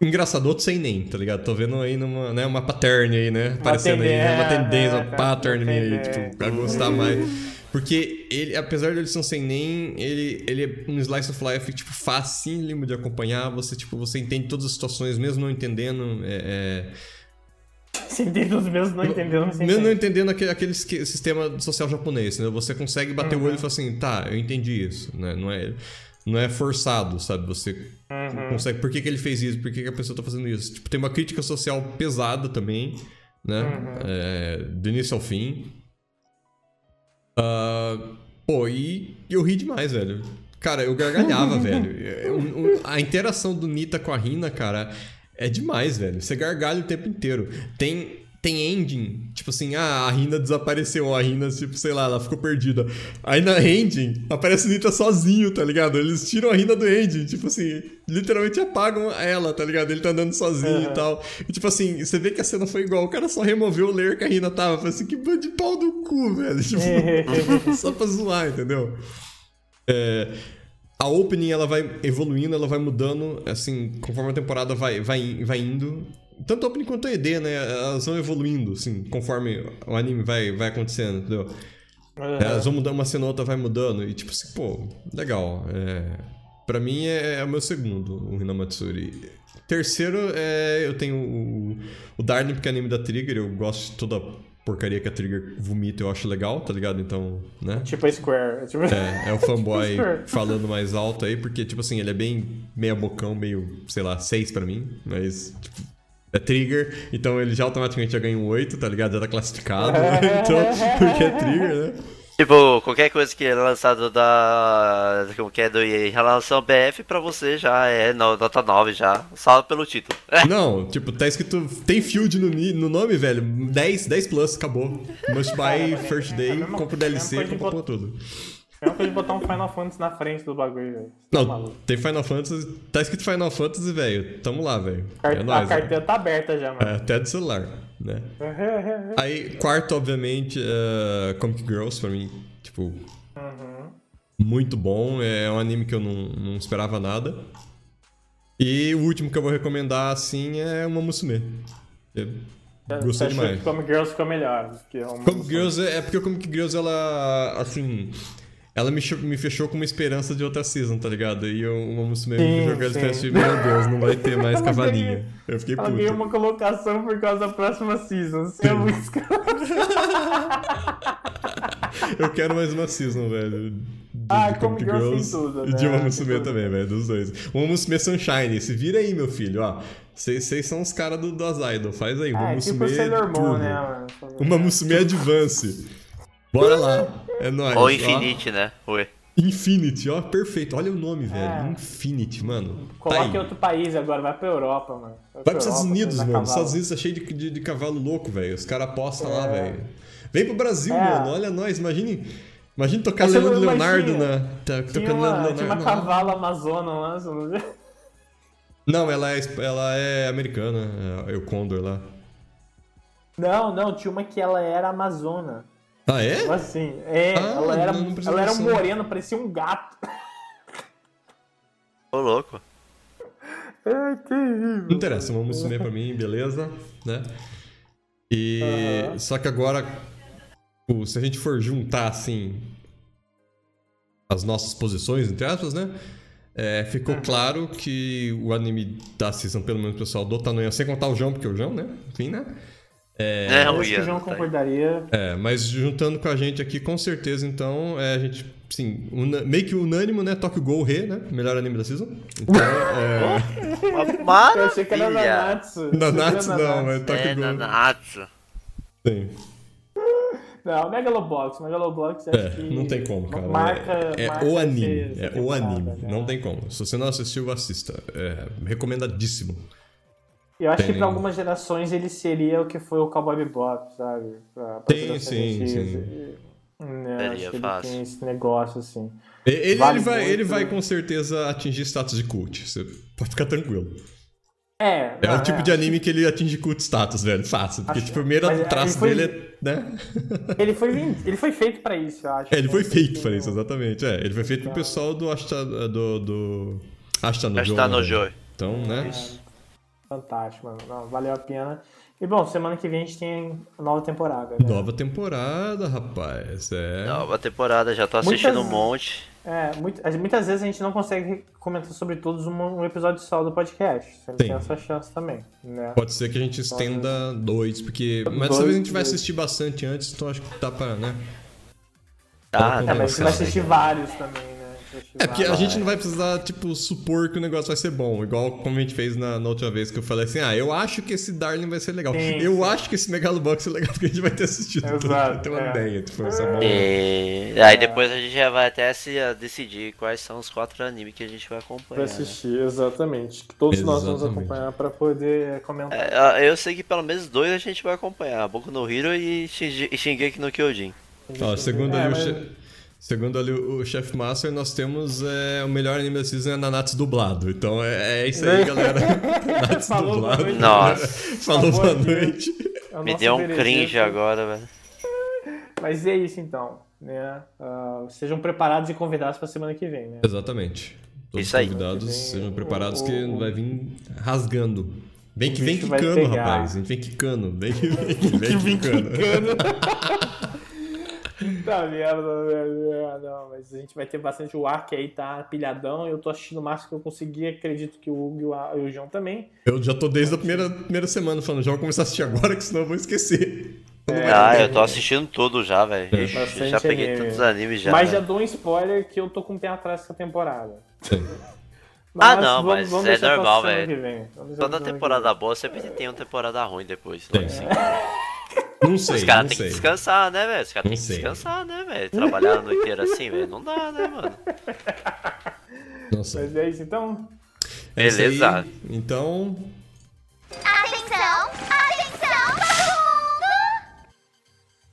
Engraçado, outro sem nem, tá ligado? Tô vendo aí numa, né, uma pattern aí, né? Aparecendo aí, né? Uma tendência, é, uma tá, pattern uma aí, tipo, a gostar mais. Porque ele, apesar de ele ser um sem nem, ele, ele é um slice of life, tipo, facílimo de acompanhar. Você, tipo, você entende todas as situações, mesmo não entendendo. É, Você entende os meus não entendendo, é, mesmo não entende. entendendo aquele, aquele sistema social japonês, né? Você consegue bater o olho Uhum. e falar assim, tá, eu entendi isso, né? Não é, não é forçado, sabe? Você Uhum. consegue. Por que, que ele fez isso? Por que, que a pessoa tá fazendo isso? Tipo, tem uma crítica social pesada também, né? Uhum. É, do início ao fim. Ah, pô, e eu ri demais, velho. Cara, eu gargalhava, velho. É, A interação do Nita com a Rina, cara, é demais, velho. Você gargalha o tempo inteiro. Tem. Tem ending, tipo assim, ah, a Rina desapareceu, a Rina, tipo, sei lá, ela ficou perdida. Aí na ending, aparece o Nita sozinho, tá ligado? Eles tiram a Rina do ending, tipo assim, literalmente apagam ela, tá ligado? Ele tá andando sozinho e Uhum. tal. E tipo assim, você vê que a cena foi igual, o cara só removeu o layer que a Rina tava. Falei assim, que bando de pau do cu, velho. Tipo, só pra zoar, entendeu? É, a opening ela vai evoluindo, ela vai mudando, assim, conforme a temporada vai, vai, vai indo. Tanto opening quanto a ED, né? Elas vão evoluindo, assim, conforme o anime vai, vai acontecendo, entendeu? Elas vão mudando, uma cena ou outra vai mudando. E tipo assim, pô, legal. É, pra mim é, é o meu segundo, o Hinamatsuri. Terceiro, é, eu tenho o, o Darling, porque é anime da Trigger. Eu gosto de toda porcaria que a Trigger vomita, eu acho legal, tá ligado? Então, né? Tipo a Square. Tipo... É, é o fanboy Sure. falando mais alto aí, porque, tipo assim, ele é bem meia bocão, meio, sei lá, 6 pra mim, mas, tipo, é trigger, então ele já automaticamente já ganha um 8, tá ligado? Já tá classificado, então, porque é trigger, né? Tipo, qualquer coisa que é lançado da. Como que é do em relação ao BF pra você já é no- nota 9 já. Só pelo título. Não, tipo, tá escrito, tem field no, no nome, velho, 10, 10 plus, acabou. Must buy first day, É mesma- compra o é DLC, compra tudo. É uma coisa de botar um Final Fantasy na frente do bagulho, velho. Tá Não, maluco. tem Final Fantasy, tá escrito Final Fantasy, velho, tamo lá, velho. É a nóis, velho. carteira tá aberta já, É, mano. até do celular, né? Aí, quarto, obviamente, é Comic Girls, pra mim, tipo, Uhum. muito bom. É um anime que eu não, não esperava nada. E o último que eu vou recomendar, assim, é uma Musume. É, Gostei demais. que Comic Girls ficou melhor. Que é Comic Girls é, é porque o Comic Girls, ela, assim... Ela me, me fechou com uma esperança de outra season, tá ligado? E eu, uma Musume me jogando sim. e pensei, meu Deus, não vai ter mais Ela cavalinho. ganhou- Eu fiquei Ela puto. uma colocação por causa da próxima season. Você é muito. Eu quero mais uma season, velho. De, Ah, de Comic Girls tem tudo, e de né? uma Musume também, velho, dos dois. Uma Musume Sunshine, se vira aí, meu filho, ó. Vocês são os caras do, das Idol, faz aí. Uma Ah, é Musume tipo Sailor Moon, Turbo. né, mano? Uma Musume Advance. Bora lá. É nóis. Ou ó. Infinite, né? Oi. Infinity, ó, perfeito. Olha o nome, velho. É. Infinity, mano. Tá Coloque aí. em outro país agora, vai pra Europa, mano. Vai pra pros Estados Unidos, mano. Os cavalo. Estados Unidos tá cheio de, de, de cavalo louco, velho. Os caras apostam lá, velho. Vem pro Brasil, É. mano. Olha nós. Imagine, imagine tocar você Leandro não Leonardo na. Tá, Tinha tocando uma, Leandro tinha uma Leonardo. cavala amazona lá, você não? Não, ela é, ela é americana. É o Condor lá. Não, não, tinha uma que ela era amazona. Ah, é? Tipo assim, é, Ah, ela era, não- não ela era um moreno, parecia um gato. Ô, louco. É terrível. Não interessa, uma Musume pra mim, beleza, né? E. Aham. Só que agora, pô, se a gente for juntar, assim. As nossas posições, entre aspas, né? É, ficou claro que o anime da season, pelo menos o pessoal do Tanoia, sem contar o João, porque o João, né? Enfim, né? É, Eu o acho que o Ian. João tá concordaria. É, mas juntando com a gente aqui, com certeza, então, é, a gente, sim, una- meio que unânimo, né? Tokyo Ghoul Re, né? Melhor anime da season. Então, é. Uma Eu achei que era maravilha. Nanatsu. Eu achei que era Nanatsu não, mas. Tokyo É, Ghoul. Nanatsu. Sim. Não, Megalobox. Megalobox acho É, que. não tem como, cara. Marca, é marca o essa- anime. É o anime. né? Não tem como. Se você não assistiu, assista. É recomendadíssimo. Eu acho que Tem- pra algumas gerações ele seria o que foi o Cowboy Bebop, sabe? Pra, pra Sim, gerações sim, antigas. sim. E, né, Seria acho que ele fácil. tem esse negócio assim. Ele, Vale ele vai, muito. ele vai com certeza atingir status de cult. Você pode ficar tranquilo. É, É não, o tipo de anime que ele atinge cult status, velho. Fácil. Porque, Acho- tipo, o primeiro mas traço ele foi- dele é. Né? Ele foi, ele foi feito pra isso, eu acho. É, ele foi né? feito Tem pra isso, exatamente. É, ele foi feito pro pessoal do Ashta, do, do Ashta no no né? Então, né? Fantástico, mano. Não, valeu a pena. E bom, semana que vem a gente tem a nova temporada. Né? Nova temporada, rapaz. É. Nova temporada, já tô assistindo Muitas- um monte. É, muito- muitas vezes a gente não consegue comentar sobre todos um, um episódio só do podcast. Você tem essa chance também, né? Pode ser que a gente estenda dois, porque. Mas Dois, talvez a gente vai dois. assistir bastante antes, então acho que dá pra, né? Ah, tá mas você vai assistir vários também, né? É porque a gente não vai precisar, tipo, supor que o negócio vai ser bom. Igual como a gente fez na, na outra vez que eu falei assim: ah, eu acho que esse Darling vai ser legal. Sim, eu sim. acho que esse Megalobox é legal porque a gente vai ter assistido. tudo, Exato, vai ter uma é. ideia, tipo, essa bom. E aí depois a gente já vai até se ah, decidir quais são os quatro animes que a gente vai Pra acompanhar. né? assistir, exatamente. Que todos nós vamos Exatamente. acompanhar pra poder comentar. É, eu sei que pelo menos dois a gente vai acompanhar, Boku no Hero e Shingeki no Kyojin. Ó, segundo É, ali, mas- segundo ali o Chef Master, nós temos é, o melhor anime da season é Nanatsu dublado. Então é, é isso aí, galera. Nanatsu Falou, boa dublado. noite. Nossa. Falou boa aqui. noite. É Me deu um cringe agora, velho. Mas é isso então, né? Ah, sejam preparados e convidados pra semana que vem, né? Exatamente. Todos Isso aí. os convidados Vem sejam preparados o- que o- vai vir rasgando. Vem que vem quicando, rapaz. A gente vem quicando. Vem que vem, que vem quicando. Tá merda, velho. É, Não, mas a gente vai ter bastante. O Ark aí tá pilhadão. Eu tô assistindo o máximo que eu consegui. Acredito que o Hugo e o João também. Eu já tô desde a primeira, primeira semana falando, já vou começar a assistir agora, que senão eu vou esquecer. É, Ah, eu tô assistindo tudo já, velho. Bastante Já peguei anime. todos os animes já. mas já né? dou um spoiler que eu tô com o pé atrás dessa temporada. Sim. Ah, não, mas é deixar pra normal, velho. Vamos Toda temporada boa sempre tem uma temporada ruim depois. Tem. logo assim. Não sei, Os caras têm que descansar, né, velho? Os caras têm que sei. descansar, né, velho? Trabalhar a noite inteira assim, velho, não dá, né, mano? Não sei. Mas é isso então. É aí. Beleza. Então, Atenção, atenção, todo mundo!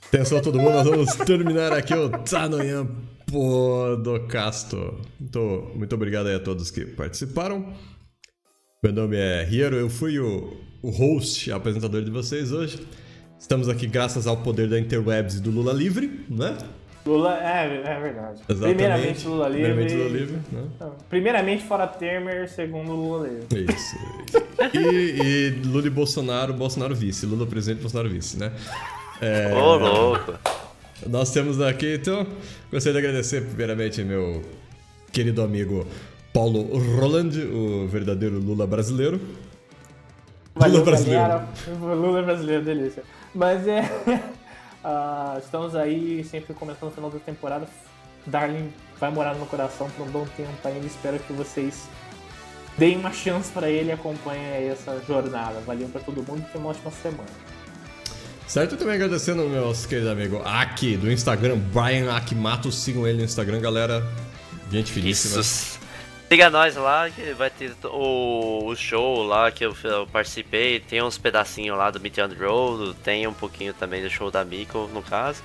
atenção todo mundo, nós vamos terminar aqui o Tanoyan Podcast. Então, muito obrigado aí a todos que participaram. Meu nome é Hiro, eu fui o, o host, apresentador de vocês hoje. Estamos aqui graças ao poder da Interwebs e do Lula Livre, né? Lula, é, é verdade. Exatamente. Primeiramente Lula livre. Primeiramente Lula livre, né? Primeiramente fora Temer, segundo Lula livre. Isso. E, e Lula e Bolsonaro, Bolsonaro vice. Lula presidente, Bolsonaro vice, né? É, Ô, louco. Nós temos aqui, então, gostaria de agradecer primeiramente meu querido amigo Paulo Roland, o verdadeiro Lula brasileiro. Valeu, Lula brasileiro. galera. Lula brasileiro, delícia. Mas é. ah, estamos aí sempre começando o final da temporada. Darling vai morar no meu coração por um bom tempo ainda. Espero que vocês deem uma chance pra ele e acompanhem aí essa jornada. Valeu pra todo mundo e tenha uma ótima semana. Certo, também agradecendo ao meu querido amigo Aki, do Instagram, Brian Akimato. Sigam ele no Instagram, galera. Gente finíssima. Isso. Siga nós lá, que vai ter o, o show lá que eu, eu participei. Tem uns pedacinhos lá do Meet and Roll, tem um pouquinho também do show da Miko, no caso.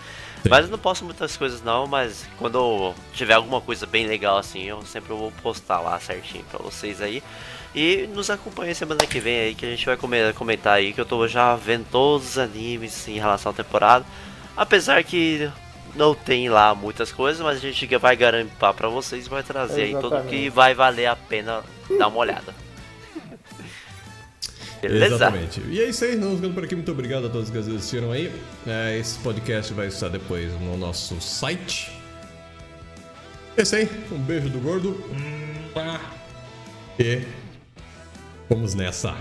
Mas eu não posto muitas coisas não, mas quando tiver alguma coisa bem legal assim, eu sempre vou postar lá certinho pra vocês aí. E nos acompanhem semana que vem aí, que a gente vai come- comentar aí, que eu tô já vendo todos os animes em relação à temporada. Apesar que não tem lá muitas coisas, mas a gente vai garimpar pra vocês e vai trazer aí tudo que vai valer a pena dar uma olhada. Beleza? Exatamente. E é isso aí, nós ficamos por aqui. Muito obrigado a todos que assistiram aí. É, esse podcast vai estar depois no nosso site. É isso aí, um beijo do gordo. E vamos nessa.